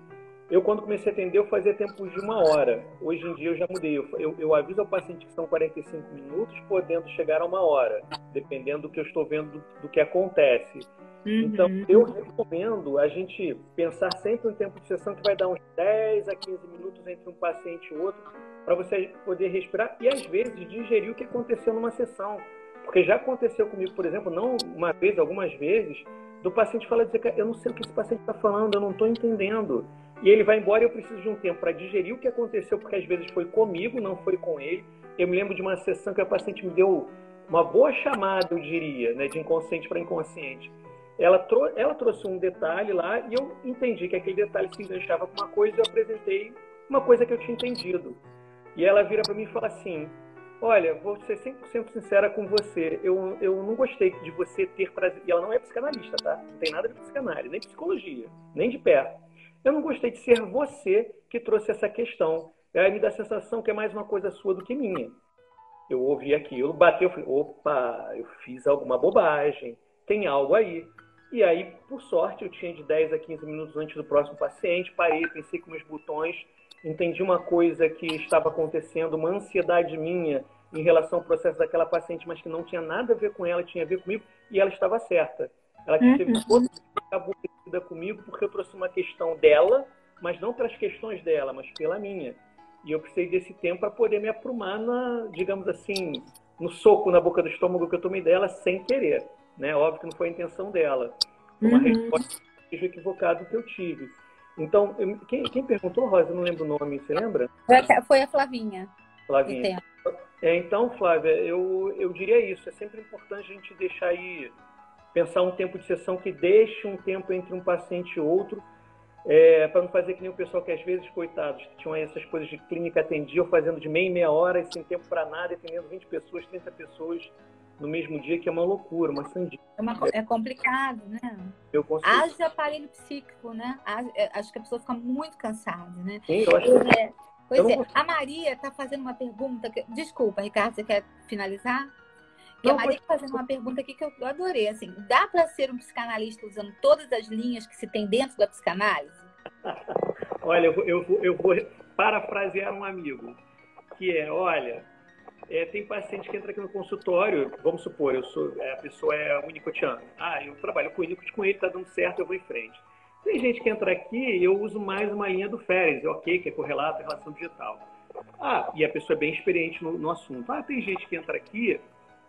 Eu, quando comecei a atender, eu fazia tempos de uma hora. Hoje em dia, eu já mudei. Eu, eu, eu, aviso ao paciente que são 45 minutos, podendo chegar a uma hora, dependendo do que eu estou vendo do, do que acontece. Uhum. Então, eu recomendo a gente pensar sempre um tempo de sessão que vai dar uns 10 a 15 minutos entre um paciente e outro, para você poder respirar e, às vezes, digerir o que aconteceu numa sessão. Porque já aconteceu comigo, por exemplo, não uma vez, algumas vezes, do paciente falar dizer eu não sei o que esse paciente está falando, eu não estou entendendo. E ele vai embora e eu preciso de um tempo para digerir o que aconteceu, porque às vezes foi comigo, não foi com ele. Eu me lembro de uma sessão que a paciente me deu uma boa chamada, eu diria, né, de inconsciente para inconsciente. Ela, trou ela trouxe um detalhe lá e eu entendi que aquele detalhe se enganchava com uma coisa e eu apresentei uma coisa que eu tinha entendido. E ela vira para mim e fala assim: Olha, vou ser 100% sincera com você. Eu, eu não gostei de você ter prazer. E ela não é psicanalista, tá? Não tem nada de psicanálise, nem psicologia, nem de perto. Eu não gostei de ser você que trouxe essa questão. Aí me dá a sensação que é mais uma coisa sua do que minha. Eu ouvi aquilo, bateu, falei, opa, eu fiz alguma bobagem, tem algo aí. E aí, por sorte, eu tinha de 10 a 15 minutos antes do próximo paciente, parei, pensei com meus botões, entendi uma coisa que estava acontecendo, uma ansiedade minha em relação ao processo daquela paciente, mas que não tinha nada a ver com ela, tinha a ver comigo, e ela estava certa. Ela teve uhum. toda aborrecida comigo porque eu trouxe uma questão dela, mas não pelas questões dela, mas pela minha. E eu precisei desse tempo para poder me aprumar na, digamos assim, no soco na boca do estômago que eu tomei dela sem querer. Né? Óbvio que não foi a intenção dela. Uma uhum. resposta equivocada que eu tive. Então, quem, quem, perguntou, Rosa? Eu não lembro o nome, você lembra? Foi a Flavinha. Flavinha. É, então, Flávia, eu, eu diria isso. É sempre importante a gente deixar aí, pensar um tempo de sessão que deixe um tempo entre um paciente e outro, é, para não fazer que nem o pessoal que às vezes, coitados, tinham essas coisas de clínica atendiam, fazendo de meia em meia hora e sem tempo para nada, atendendo 20 pessoas, 30 pessoas no mesmo dia, que é uma loucura, uma sandia. É, uma, é complicado, né? Eu consigo. Haja aparelho psíquico, né? É, acho que a pessoa fica muito cansada, né? Sim, eu acho que... É, pois é, a Maria está fazendo uma pergunta. Que... Desculpa, Ricardo, você quer finalizar? Que a Maria está fazendo uma pergunta aqui que eu adorei. Assim, dá para ser um psicanalista usando todas as linhas que se tem dentro da psicanálise? olha, eu vou, eu, vou, eu vou parafrasear um amigo, que é, olha, é, tem paciente que entra aqui no consultório, vamos supor, eu sou, é, a pessoa é unicotiana. Ah, eu trabalho com o com ele, está dando certo, eu vou em frente. Tem gente que entra aqui e eu uso mais uma linha do Férez, ok, que é correlato relação digital. Ah, e a pessoa é bem experiente no, no assunto. Ah, tem gente que entra aqui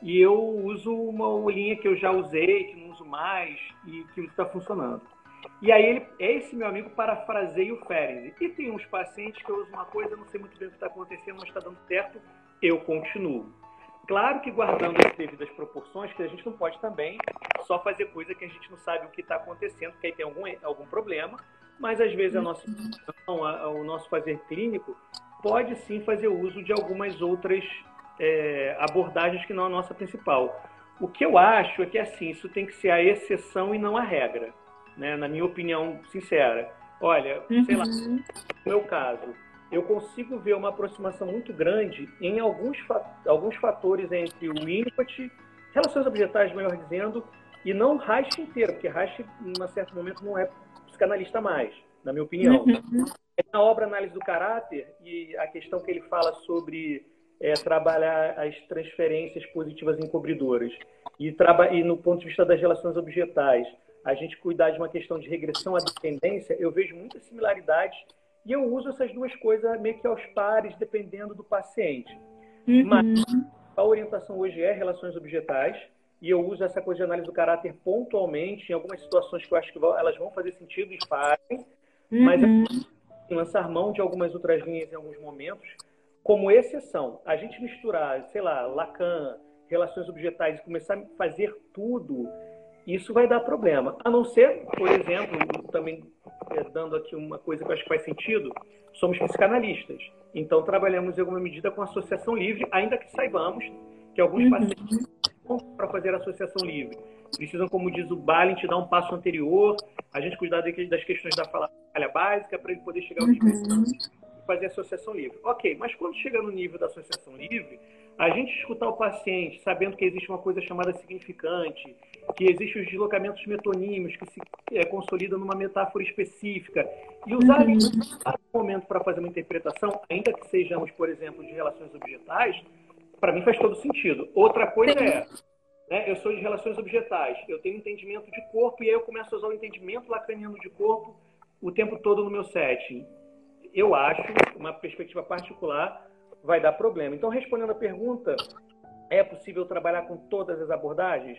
e eu uso uma linha que eu já usei, que não uso mais e que está funcionando. E aí ele, esse meu amigo parafraseia o Férez. E tem uns pacientes que eu uso uma coisa, não sei muito bem o que está acontecendo, mas está dando certo, eu continuo. Claro que guardando as devidas proporções, que a gente não pode também só fazer coisa que a gente não sabe o que está acontecendo, porque aí tem algum, algum problema, mas às vezes a nossa a, o nosso fazer clínico pode sim fazer uso de algumas outras é, abordagens que não a nossa principal. O que eu acho é que assim, isso tem que ser a exceção e não a regra, né? na minha opinião sincera. Olha, uhum. sei lá, no meu caso, eu consigo ver uma aproximação muito grande em alguns, alguns fatores entre o input, relações objetais, melhor dizendo, e não Reich inteiro, porque Reich, em certo momento, não é psicanalista mais, na minha opinião. Uhum. Na obra Análise do Caráter, e a questão que ele fala sobre é, trabalhar as transferências positivas encobridoras, e, e no ponto de vista das relações objetais, a gente cuidar de uma questão de regressão à dependência, eu vejo muitas similaridades e eu uso essas duas coisas meio que aos pares, dependendo do paciente. Uhum. Mas a orientação hoje é relações objetais, e eu uso essa coisa de análise do caráter pontualmente, em algumas situações que eu acho que elas vão fazer sentido e fazem, uhum. mas eu lançar mão de algumas outras linhas em alguns momentos, como exceção. A gente misturar, sei lá, Lacan, relações objetais e começar a fazer tudo isso vai dar problema. A não ser, por exemplo, também é, dando aqui uma coisa que eu acho que faz sentido, somos psicanalistas. Então, trabalhamos em alguma medida com associação livre, ainda que saibamos que alguns uhum. pacientes para fazer associação livre precisam, como diz o Balin, te dar um passo anterior, a gente cuidar das questões da falha básica para ele poder chegar ao nível uhum. e fazer associação livre. Ok, mas quando chega no nível da associação livre, a gente escutar o paciente, sabendo que existe uma coisa chamada significante, que existem os deslocamentos metonímicos que se é, consolidam numa metáfora específica, e usar uhum. um momento para fazer uma interpretação, ainda que sejamos, por exemplo, de relações objetais, para mim faz todo sentido. Outra coisa é, né, eu sou de relações objetais, eu tenho entendimento de corpo e aí eu começo a usar o entendimento lacaniano de corpo o tempo todo no meu setting. Eu acho, uma perspectiva particular, vai dar problema. Então, respondendo a pergunta, é possível trabalhar com todas as abordagens?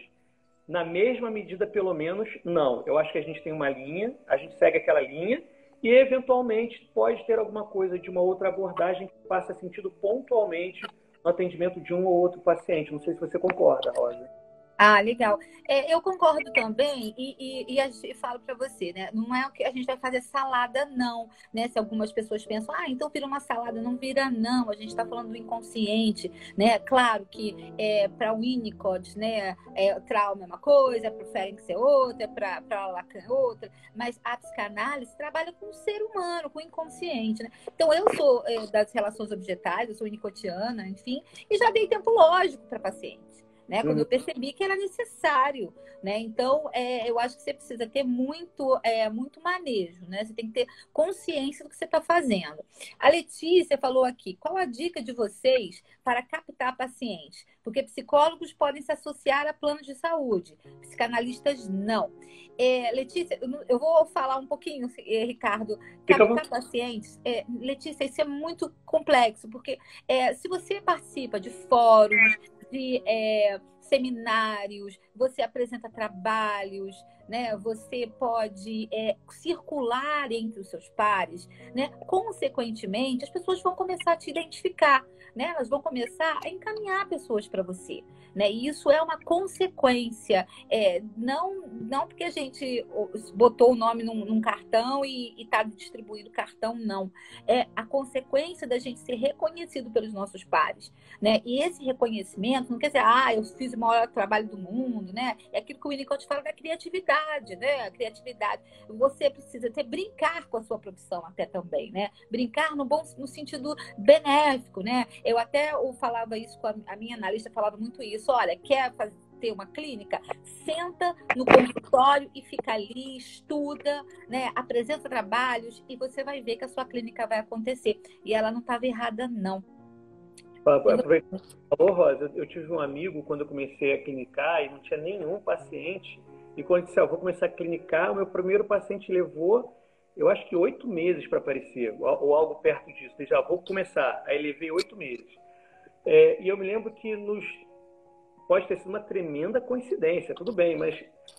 Na mesma medida, pelo menos, não. Eu acho que a gente tem uma linha, a gente segue aquela linha e, eventualmente, pode ter alguma coisa de uma outra abordagem que faça sentido pontualmente no atendimento de um ou outro paciente. Não sei se você concorda, Rosa. Ah, legal. É, eu concordo também e, e, e, falo para você, né? Não é o que a gente vai fazer salada, não, né? Se algumas pessoas pensam, ah, então vira uma salada, não vira, não. A gente está falando do inconsciente, né? Claro que é, para o Winnicott, né? É, trauma é uma coisa, para o Ferenc é outra, para Lacan é outra, mas a psicanálise trabalha com o ser humano, com o inconsciente, né? Então eu sou é, das relações objetais, eu sou winnicottiana, enfim, e já dei tempo lógico para pacientes né? Quando eu uhum. percebi que era necessário, né? Então, é, eu acho que você precisa ter muito, é, muito manejo, né? Você tem que ter consciência do que você está fazendo. A Letícia falou aqui, qual a dica de vocês para captar pacientes? Porque psicólogos podem se associar a planos de saúde, psicanalistas não. É, Letícia, eu vou falar um pouquinho, é, Ricardo, captar pacientes. É, Letícia, isso é muito complexo, porque é, se você participa de fóruns, de é, seminários, você apresenta trabalhos, né? Você pode é, circular entre os seus pares, né? Consequentemente, as pessoas vão começar a te identificar, né? Elas vão começar a encaminhar pessoas para você, né? E isso é uma consequência, é, não não porque a gente botou o nome num, num cartão e está distribuindo cartão, não. É a consequência da gente ser reconhecido pelos nossos pares, né? E esse reconhecimento não quer dizer, ah, eu fiz o maior trabalho do mundo, né? É aquilo que o Winnicott fala da criatividade, né? A criatividade. Você precisa ter brincar com a sua profissão até também, né? Brincar no bom no sentido benéfico, né? Eu até eu falava isso com a, a minha analista, falava muito isso. Olha, quer fazer ter uma clínica, senta no consultório e fica ali, estuda, né? apresenta trabalhos e você vai ver que a sua clínica vai acontecer. E ela não estava errada, não. Falou, Rosa, eu tive um amigo quando eu comecei a clinicar e não tinha nenhum paciente E quando eu disse, ah, vou começar a clinicar, o meu primeiro paciente levou, eu acho que oito meses para aparecer, ou, algo perto disso. Eu já vou começar. Aí levei oito meses. É, e eu me lembro que nos pode ter sido uma tremenda coincidência, tudo bem, mas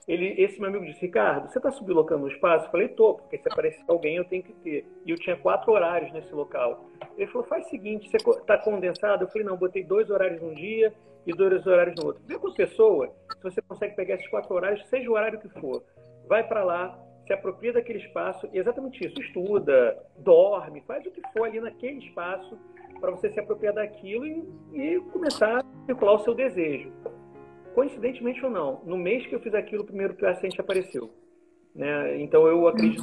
ele, esse meu amigo disse, Ricardo, você está sublocando no espaço? Eu falei, tô, porque se aparecer alguém eu tenho que ter. E eu tinha quatro horários nesse local. Ele falou, faz o seguinte, você está condensado? Eu falei, não, botei dois horários num dia e dois horários no outro. Vê com pessoa, se você consegue pegar esses quatro horários, seja o horário que for. Vai para lá, se apropria daquele espaço e exatamente isso, estuda, dorme, faz o que for ali naquele espaço para você se apropriar daquilo e, e, começar a circular o seu desejo. Coincidentemente ou não, no mês que eu fiz aquilo, o primeiro paciente apareceu. Né? Então eu acredito.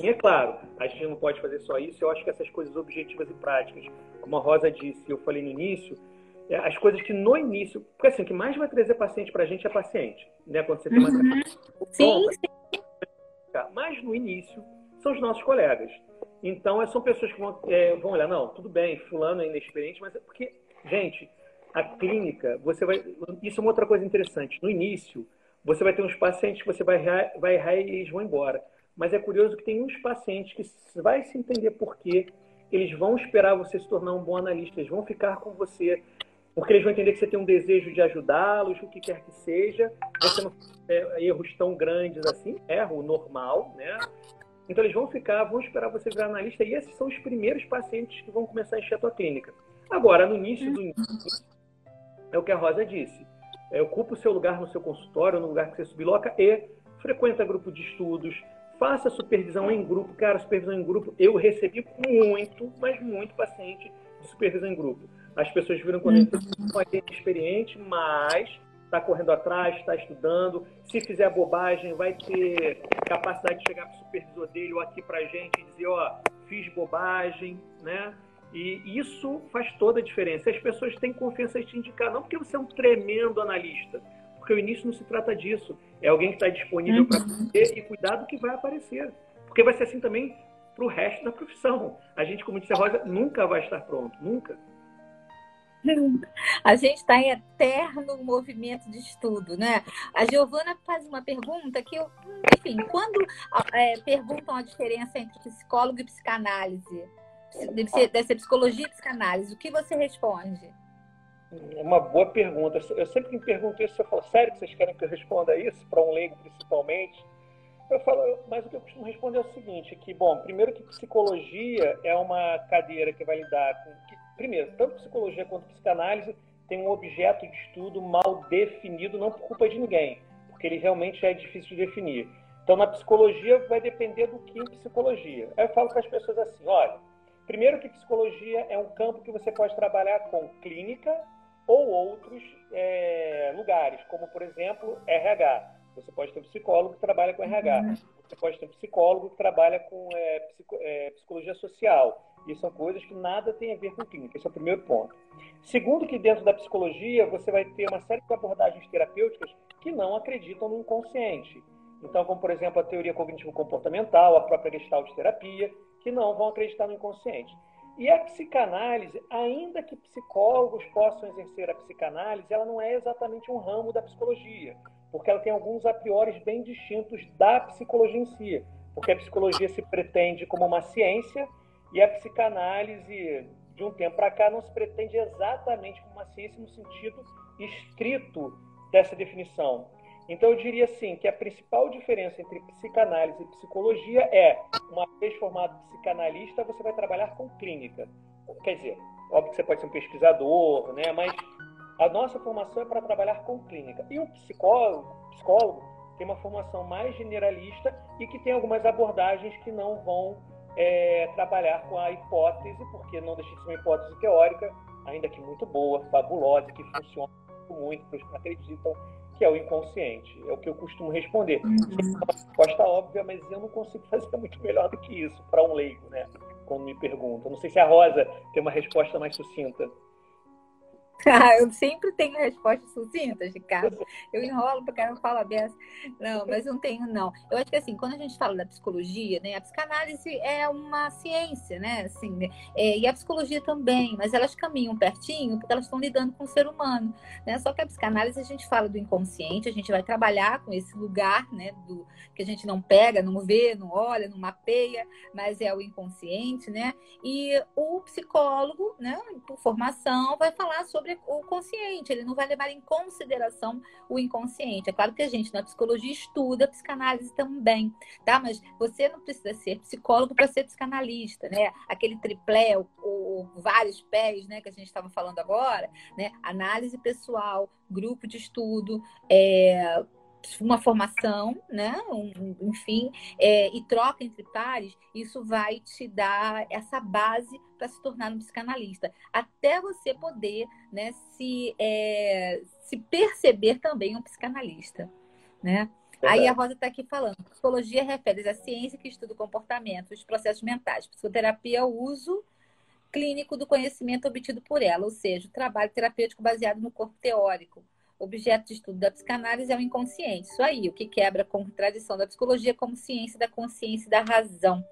E é claro, a gente não pode fazer só isso. Eu acho que essas coisas objetivas e práticas, como a Rosa disse, eu falei no início, é, as coisas que no início, porque assim, o que mais vai trazer paciente para a gente é paciente, né? Quando você tem uma uhum. sim, sim. Mas no início são os nossos colegas. Então, são pessoas que vão, é, vão olhar, não, tudo bem, fulano é inexperiente, mas é porque, gente, a clínica, você vai. Isso é uma outra coisa interessante. No início, você vai ter uns pacientes que você vai errar, vai errar e eles vão embora. Mas é curioso que tem uns pacientes que vai se entender por quê. Eles vão esperar você se tornar um bom analista, eles vão ficar com você, porque eles vão entender que você tem um desejo de ajudá-los, o que quer que seja. Você não é, erros tão grandes assim, erro normal, né? Então eles vão ficar, vão esperar você virar analista e esses são os primeiros pacientes que vão começar a encher a tua clínica. Agora, no início do início, é o que a Rosa disse. É, ocupa o seu lugar no seu consultório, no lugar que você subloca e frequenta grupo de estudos, faça supervisão em grupo. Cara, supervisão em grupo, eu recebi muito, mas muito paciente de supervisão em grupo. As pessoas viram quando é experiente, mas está correndo atrás, está estudando. Se fizer bobagem, vai ter capacidade de chegar para o supervisor dele ou aqui para a gente e dizer, ó, fiz bobagem, né? E isso faz toda a diferença. As pessoas têm confiança em te indicar, não porque você é um tremendo analista, porque o início não se trata disso. É alguém que está disponível uhum. para você e cuidado que vai aparecer. Porque vai ser assim também para o resto da profissão. A gente, como disse a Rosa, nunca vai estar pronto, nunca. A gente está em eterno movimento de estudo, né? A Giovana faz uma pergunta que eu, enfim, quando é, perguntam a diferença entre psicólogo e psicanálise, deve ser, deve ser psicologia e psicanálise, o que você responde? É uma boa pergunta. Eu sempre me pergunto isso, eu falo, sério que vocês querem que eu responda isso, para um leigo principalmente? Eu falo, mas o que eu costumo responder é o seguinte, que, bom, primeiro que psicologia é uma cadeira que vai lidar com... Primeiro, tanto psicologia quanto psicanálise tem um objeto de estudo mal definido, não por culpa de ninguém, porque ele realmente é difícil de definir. Então, na psicologia, vai depender do que em psicologia. Aí eu falo para as pessoas assim, olha, primeiro que psicologia é um campo que você pode trabalhar com clínica ou outros é, lugares, como, por exemplo, RH. Você pode ter um psicólogo que trabalha com RH. Você pode ter um psicólogo que trabalha com é, psico, é, psicologia social. E são coisas que nada tem a ver com clínica. Esse é o primeiro ponto. Segundo, que dentro da psicologia você vai ter uma série de abordagens terapêuticas que não acreditam no inconsciente. Então, como por exemplo a teoria cognitivo-comportamental, a própria gestalt terapia, que não vão acreditar no inconsciente. E a psicanálise, ainda que psicólogos possam exercer a psicanálise, ela não é exatamente um ramo da psicologia porque ela tem alguns a priori bem distintos da psicologia em si, porque a psicologia se pretende como uma ciência e a psicanálise, de um tempo para cá, não se pretende exatamente como uma ciência no sentido estrito dessa definição. Então, eu diria assim que a principal diferença entre psicanálise e psicologia é, uma vez formado psicanalista, você vai trabalhar com clínica. Quer dizer, óbvio que você pode ser um pesquisador, né? mas a nossa formação é para trabalhar com clínica. E o psicólogo, psicólogo tem uma formação mais generalista e que tem algumas abordagens que não vão é, trabalhar com a hipótese, porque não deixa de ser uma hipótese teórica, ainda que muito boa, fabulosa, que funciona muito para os que acreditam, que é o inconsciente. É o que eu costumo responder. É uma resposta óbvia, mas eu não consigo fazer muito melhor do que isso para um leigo, né? Quando me perguntam. Não sei se a Rosa tem uma resposta mais sucinta. Ah, eu sempre tenho respostas sucintas, Ricardo. Eu enrolo porque eu falo aberto. Não, mas não tenho, não. Eu acho que assim, quando a gente fala da psicologia, né, a psicanálise é uma ciência, né? Assim, né, é, e a psicologia também, mas elas caminham pertinho porque elas estão lidando com o ser humano. Né? Só que a psicanálise a gente fala do inconsciente, a gente vai trabalhar com esse lugar, né? Do, que a gente não pega, não vê, não olha, não mapeia, mas é o inconsciente, né? E o psicólogo, né, por formação, vai falar sobre o consciente, ele não vai levar em consideração o inconsciente. É claro que a gente na psicologia estuda psicanálise também, tá? Mas você não precisa ser psicólogo para ser psicanalista, né? Aquele triplé, ou, vários pés, né, que a gente estava falando agora, né? Análise pessoal, grupo de estudo, é, uma formação, né? Um, enfim, é, e troca entre pares, isso vai te dar essa base para se tornar um psicanalista, até você poder, né, se, é, se perceber também um psicanalista, né? Aí a Rosa está aqui falando. Psicologia refere à ciência que estuda o comportamento, os processos mentais. Psicoterapia é o uso clínico do conhecimento obtido por ela, ou seja, o trabalho terapêutico baseado no corpo teórico, objeto de estudo da psicanálise é o inconsciente. Isso aí, o que quebra a contradição da psicologia como ciência da consciência e da razão.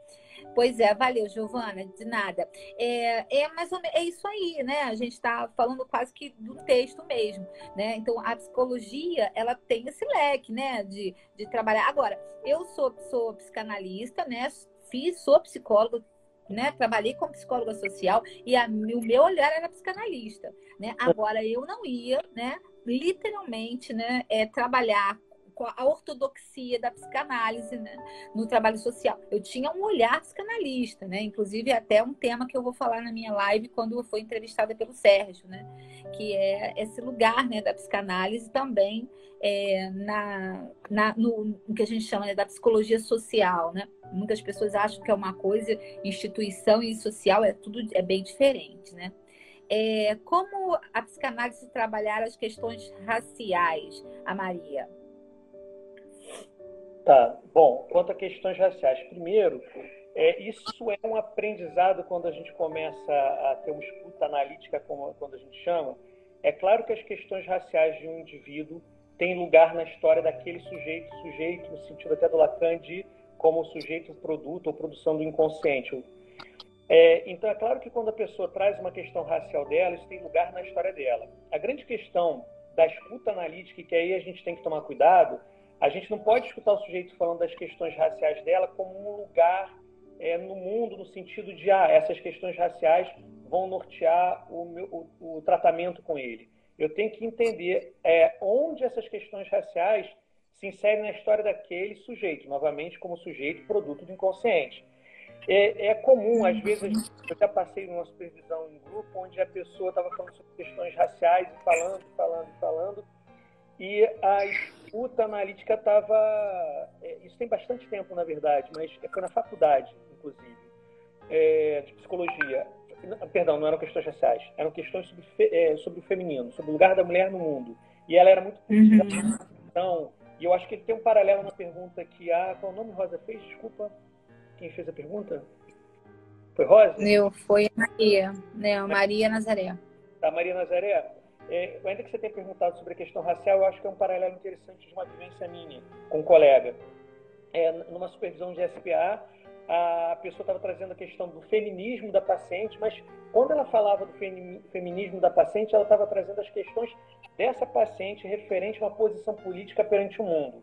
Pois é, valeu, Giovana, de nada. É, é mais ou menos, é isso aí, né? A gente está falando quase que do texto mesmo, né? Então, a psicologia, ela tem esse leque, né? De, de trabalhar. Agora, eu sou, sou psicanalista, né? Fiz, sou psicóloga, né? Trabalhei como psicóloga social e a, o meu olhar era psicanalista, né? Agora, eu não ia, né? Literalmente né, é, trabalhar com a ortodoxia da psicanálise né, no trabalho social. Eu tinha um olhar psicanalista, né? Inclusive até um tema que eu vou falar na minha live quando eu for entrevistada pelo Sérgio, né? Que é esse lugar né, da psicanálise também é, na, na, no, no, que a gente chama né, da psicologia social, né? Muitas pessoas acham que é uma coisa, instituição e social é tudo é bem diferente, né? É, como a psicanálise trabalhar as questões raciais, a Maria? Tá, bom, quanto a questões raciais, primeiro, é, isso é um aprendizado quando a gente começa a ter uma escuta analítica, como quando a gente chama. É claro que as questões raciais de um indivíduo têm lugar na história daquele sujeito, sujeito no sentido até do Lacan de como sujeito produto ou produção do inconsciente, é, então, é claro que quando a pessoa traz uma questão racial dela, isso tem lugar na história dela. A grande questão da escuta analítica, que aí a gente tem que tomar cuidado, a gente não pode escutar o sujeito falando das questões raciais dela como um lugar é, no mundo, no sentido de, ah, essas questões raciais vão nortear o, meu, o, o tratamento com ele. Eu tenho que entender é, onde essas questões raciais se inserem na história daquele sujeito, novamente como sujeito produto do inconsciente. É, é, comum, às vezes, eu já passei numa supervisão em grupo onde a pessoa estava falando sobre questões raciais e falando, falando, falando, e a escuta analítica estava. É, isso tem bastante tempo, na verdade, mas foi na faculdade, inclusive, é, de psicologia. Perdão, não eram questões raciais, eram questões sobre, é, sobre o feminino, sobre o lugar da mulher no mundo. E ela era muito uhum. então, e eu acho que ele tem um paralelo na pergunta que a. Qual o nome Rosa fez? Desculpa. Quem fez a pergunta? Foi Rosa? Eu, foi Maria. Não, Maria Nazaré. Tá, Maria Nazaré. É, ainda que você tenha perguntado sobre a questão racial, eu acho que é um paralelo interessante de uma vivência minha com um colega. É, numa supervisão de SPA, a pessoa estava trazendo a questão do feminismo da paciente, mas quando ela falava do feminismo da paciente, ela estava trazendo as questões dessa paciente referente a uma posição política perante o mundo.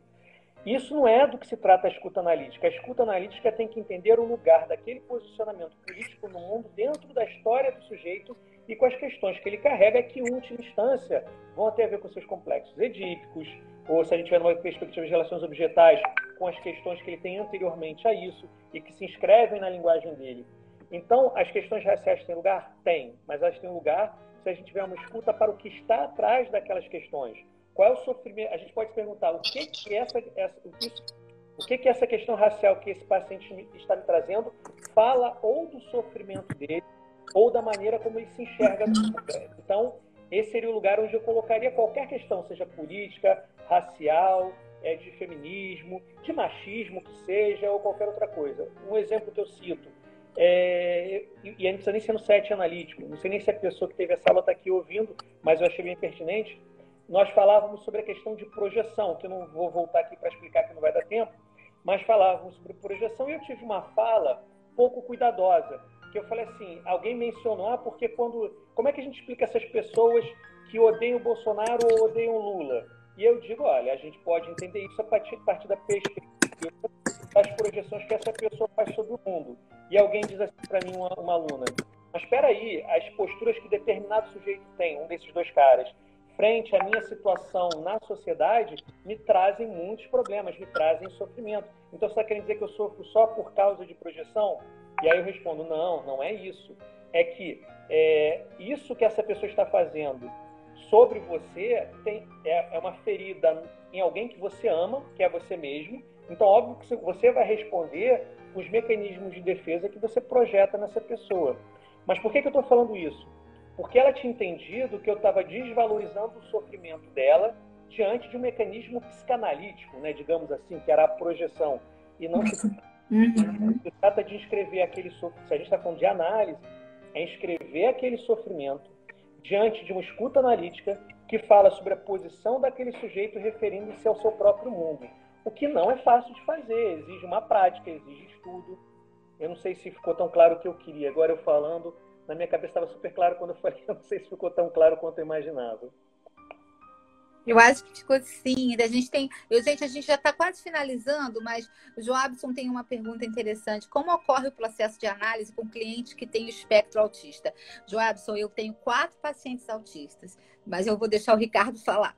Isso não é do que se trata a escuta analítica. A escuta analítica tem que entender o lugar daquele posicionamento político no mundo dentro da história do sujeito e com as questões que ele carrega que, em última instância, vão ter a ver com seus complexos edípicos, ou se a gente tiver uma perspectiva de relações objetais, com as questões que ele tem anteriormente a isso e que se inscrevem na linguagem dele. Então, as questões raciais têm lugar? Tem, mas elas têm lugar se a gente tiver uma escuta para o que está atrás daquelas questões. Qual é o sofrimento? A gente pode perguntar o que, que essa, essa o, que, o que, que essa questão racial que esse paciente está me trazendo fala ou do sofrimento dele ou da maneira como ele se enxerga. Então, esse seria o lugar onde eu colocaria qualquer questão, seja política, racial, é, de feminismo, de machismo que seja, ou qualquer outra coisa. Um exemplo que eu cito é, e, e a gente precisa nem ser no set analítico, não sei nem se a pessoa que teve essa aula está aqui ouvindo, mas eu achei bem pertinente. Nós falávamos sobre a questão de projeção, que eu não vou voltar aqui para explicar que não vai dar tempo, mas falávamos sobre projeção e eu tive uma fala pouco cuidadosa, que eu falei assim, alguém mencionou, ah, porque quando, como é que a gente explica essas pessoas que odeiam o Bolsonaro ou odeiam o Lula? E eu digo, olha, a gente pode entender isso a partir, a partir da perspectiva das projeções que essa pessoa faz sobre o mundo. E alguém diz assim para mim, uma, uma aluna, mas espera aí, as posturas que determinado sujeito tem, um desses dois caras, frente à minha situação na sociedade, me trazem muitos problemas, me trazem sofrimento. Então, você está querendo dizer que eu sofro só por causa de projeção? E aí eu respondo, não, não é isso. É que é, isso que essa pessoa está fazendo sobre você tem, é, é uma ferida em alguém que você ama, que é você mesmo, então, óbvio que você vai responder os mecanismos de defesa que você projeta nessa pessoa. Mas por que, que eu estou falando isso? Porque ela tinha entendido que eu estava desvalorizando o sofrimento dela diante de um mecanismo psicanalítico, né, digamos assim, que era a projeção. E não se, uhum. se trata de escrever aquele sofrimento. Se a gente está falando de análise, é escrever aquele sofrimento diante de uma escuta analítica que fala sobre a posição daquele sujeito referindo-se ao seu próprio mundo. O que não é fácil de fazer, exige uma prática, exige estudo. Eu não sei se ficou tão claro o que eu queria. Agora eu falando, na minha cabeça estava super claro quando eu falei, eu não sei se ficou tão claro quanto eu imaginava. Eu acho que ficou sim. A gente tem. Eu, gente, a gente já está quase finalizando, mas o Joabson tem uma pergunta interessante. Como ocorre o processo de análise com clientes que têm o espectro autista? Joabson, eu tenho quatro pacientes autistas, mas eu vou deixar o Ricardo falar.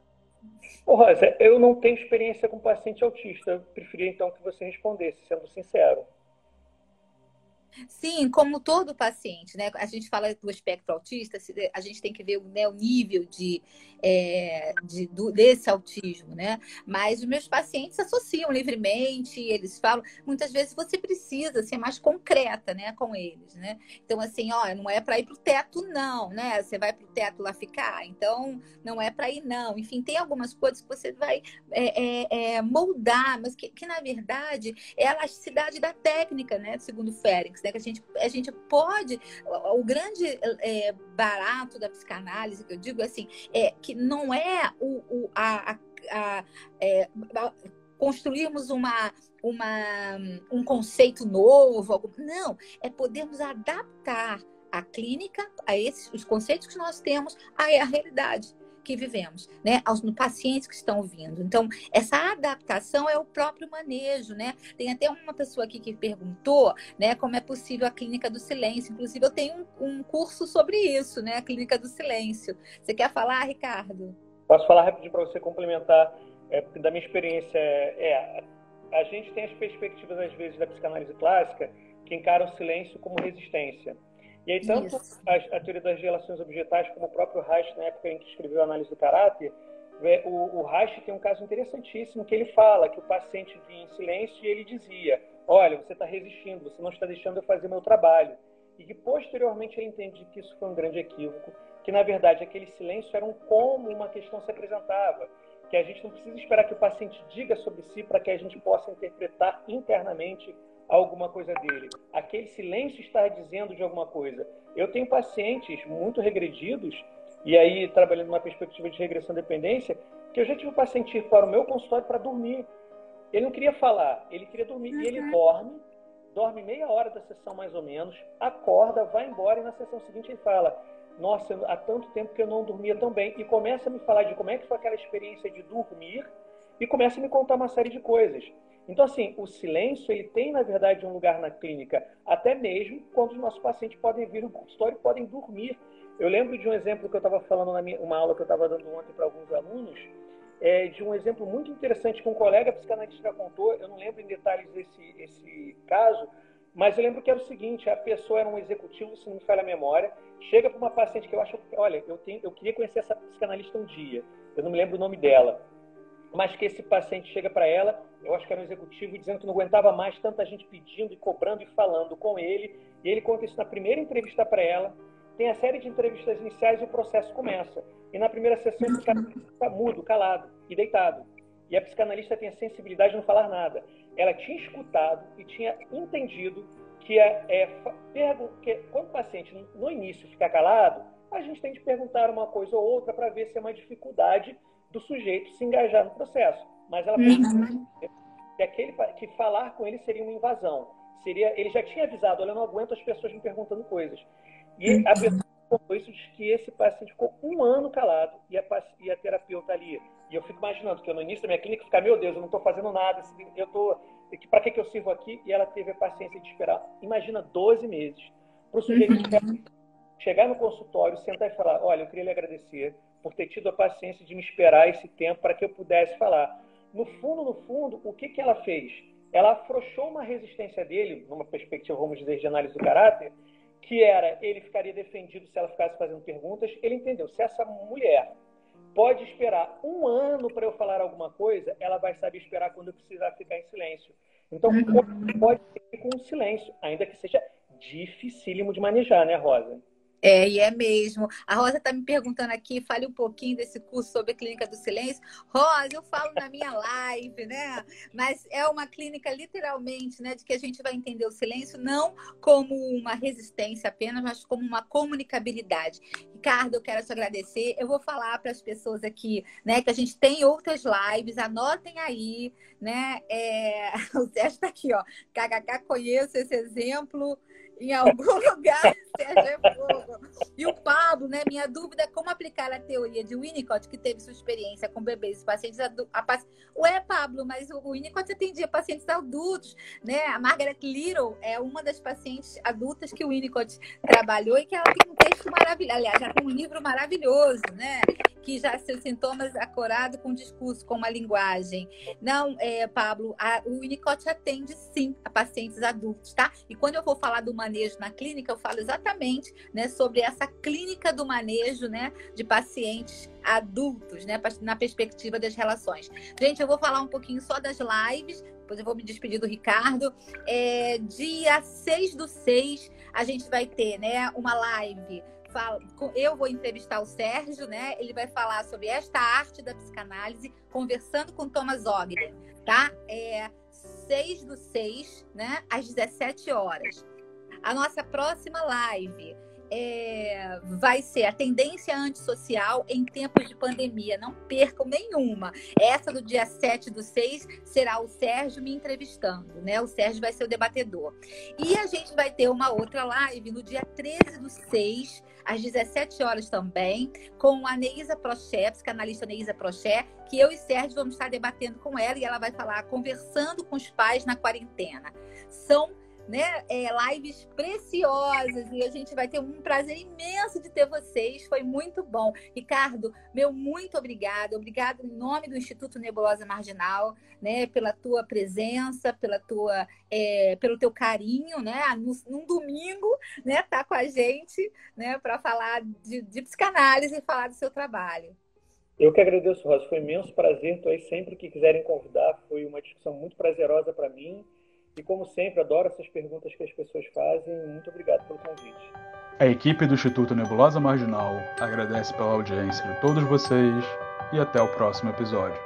Ô, Rosa, eu não tenho experiência com paciente autista. Eu preferia então que você respondesse, sendo sincero. Sim, como todo paciente, né? A gente fala do espectro autista, a gente tem que ver né, o nível de, é, de do, desse autismo, né? Mas os meus pacientes associam livremente, eles falam, muitas vezes você precisa ser mais concreta, né, com eles, né? Então, assim, ó, não é para ir pro teto, não, né? Você vai pro teto lá ficar, então não é para ir, não. Enfim, tem algumas coisas que você vai é, é, é, moldar, mas que, que, na verdade é a elasticidade da técnica, né? Segundo Félix né? Que a gente, a gente pode. O, grande é, barato da psicanálise, que eu digo assim, é que não é o, o a, a, a é, construirmos uma, uma, um conceito novo. Não, é podermos adaptar a clínica a esses os conceitos que nós temos à realidade que vivemos, né? Aos pacientes que estão vindo. Então, essa adaptação é o próprio manejo, né? Tem até uma pessoa aqui que perguntou, né, como é possível a clínica do silêncio. Inclusive, eu tenho um, um curso sobre isso, né? A clínica do silêncio. Você quer falar, Ricardo? Posso falar rapidinho para você complementar? É, da minha experiência, é, a gente tem as perspectivas, às vezes, da psicanálise clássica que encara o silêncio como resistência. E aí, tanto a, a, teoria das relações objetais, como o próprio Reich, na época em que escreveu a análise do caráter, o, o Reich tem um caso interessantíssimo que ele fala que o paciente vinha em silêncio e ele dizia: Olha, você está resistindo, você não está deixando eu fazer meu trabalho. E que posteriormente ele entende que isso foi um grande equívoco, que na verdade aquele silêncio era um como uma questão se apresentava, que a gente não precisa esperar que o paciente diga sobre si para que a gente possa interpretar internamente alguma coisa dele. Aquele silêncio está dizendo de alguma coisa. Eu tenho pacientes muito regredidos, e aí trabalhando numa perspectiva de regressão dependência, que eu já tive um paciente ir para o meu consultório para dormir. Ele não queria falar, ele queria dormir. Uhum. E ele uhum. dorme, dorme meia hora da sessão mais ou menos, acorda, vai embora e na sessão seguinte ele fala: Nossa, há tanto tempo que eu não dormia tão bem. E começa a me falar de como é que foi aquela experiência de dormir e começa a me contar uma série de coisas. Então, assim, o silêncio, ele tem, na verdade, um lugar na clínica, até mesmo quando os nossos pacientes podem vir no consultório e podem dormir. Eu lembro de um exemplo que eu estava falando na minha, uma aula que eu estava dando ontem para alguns alunos, é, de um exemplo muito interessante que um colega psicanalista contou, eu não lembro em detalhes esse, esse caso, mas eu lembro que era o seguinte, a pessoa era um executivo, se não me falha a memória, chega para uma paciente que eu acho, olha, eu, tenho, eu queria conhecer essa psicanalista um dia, eu não me lembro o nome dela, mas que esse paciente chega para ela, eu acho que era um executivo, dizendo que não aguentava mais tanta gente pedindo e cobrando e falando com ele. E ele conta isso na primeira entrevista para ela. Tem a série de entrevistas iniciais e o processo começa. E na primeira sessão esse cara fica mudo, calado e deitado. E a psicanalista tem a sensibilidade de não falar nada. Ela tinha escutado e tinha entendido que é, é que quando o paciente no início fica calado, a gente tem de perguntar uma coisa ou outra para ver se é uma dificuldade do sujeito se engajar no processo. Mas ela uhum. que aquele que falar com ele seria uma invasão. Seria, ele já tinha avisado, olha, eu não aguento as pessoas me perguntando coisas. E uhum. a pessoa contou isso de que esse paciente ficou um ano calado e a, e a terapeuta ali. E eu fico imaginando que eu, no início da minha clínica ficar, meu Deus, eu não estou fazendo nada, eu tô, para que, que eu sirvo aqui? E ela teve a paciência de esperar, imagina, 12 meses, para o sujeito uhum. Chegar no consultório, sentar e falar, olha, eu queria lhe agradecer por ter tido a paciência de me esperar esse tempo para que eu pudesse falar. No fundo, no fundo, o que, que ela fez? Ela afrouxou uma resistência dele, numa perspectiva, vamos dizer, de análise do caráter, que era ele ficaria defendido se ela ficasse fazendo perguntas. Ele entendeu, se essa mulher pode esperar um ano para eu falar alguma coisa, ela vai saber esperar quando eu precisar ficar em silêncio. Então, uhum. pode ser com silêncio, ainda que seja dificílimo de manejar, né, Rosa? É, e é mesmo. A Rosa está me perguntando aqui, fale um pouquinho desse curso sobre a clínica do silêncio. Rosa, eu falo na minha live, né? Mas é uma clínica literalmente, né, de que a gente vai entender o silêncio não como uma resistência apenas, mas como uma comunicabilidade. Ricardo, eu quero te agradecer. Eu vou falar para as pessoas aqui, né, que a gente tem outras lives, anotem aí, né? É... O Sérgio está aqui, ó. KKK, conheço esse exemplo em algum lugar, é fogo. E o Pablo, né? Minha dúvida é como aplicar a teoria de Winnicott, que teve sua experiência com bebês e pacientes adultos. Ué, Pablo, mas o Winnicott atendia pacientes adultos, né? A Margaret Little é uma das pacientes adultas que o Winnicott trabalhou e que ela tem um texto maravilhoso. Aliás, já tem um livro maravilhoso, né? que já seus sintomas acorado com discurso, com uma linguagem. Não, é, Pablo, a, o Winnicott atende sim a pacientes adultos, tá? E quando eu vou falar do manejo na clínica, eu falo exatamente né, sobre essa clínica do manejo né, de pacientes adultos, né, na perspectiva das relações. Gente, eu vou falar um pouquinho só das lives, depois eu vou me despedir do Ricardo. É, dia 6 do 6, a gente vai ter né, uma live eu vou entrevistar o Sérgio, né? Ele vai falar sobre esta arte da psicanálise, conversando com Thomas Ogden, tá? É 6 do 6, né? Às 17 horas. A nossa próxima live é, vai ser a tendência antissocial em tempos de pandemia. Não percam nenhuma. Essa do dia 7 do 6 será o Sérgio me entrevistando, né? O Sérgio vai ser o debatedor. E a gente vai ter uma outra live no dia 13 do 6 às 17 horas também, com a Neisa Proché, psicanalista Neisa Proché, que eu e Sérgio vamos estar debatendo com ela e ela vai falar conversando com os pais na quarentena. São né, é, lives preciosas e a gente vai ter um prazer imenso de ter vocês. Foi muito bom. Ricardo, meu muito obrigado. Obrigado em nome do Instituto Nebulosa Marginal, né, pela tua presença, pela tua, é, pelo teu carinho, né, no, num domingo, né, tá com a gente, né, para falar de, de psicanálise e falar do seu trabalho. Eu que agradeço, Rosa. Foi um imenso prazer. Estou aí sempre que quiserem convidar. Foi uma discussão muito prazerosa para mim. E como sempre, adoro essas perguntas que as pessoas fazem. Muito obrigado pelo convite. A equipe do Instituto Nebulosa Marginal agradece pela audiência de todos vocês e até o próximo episódio.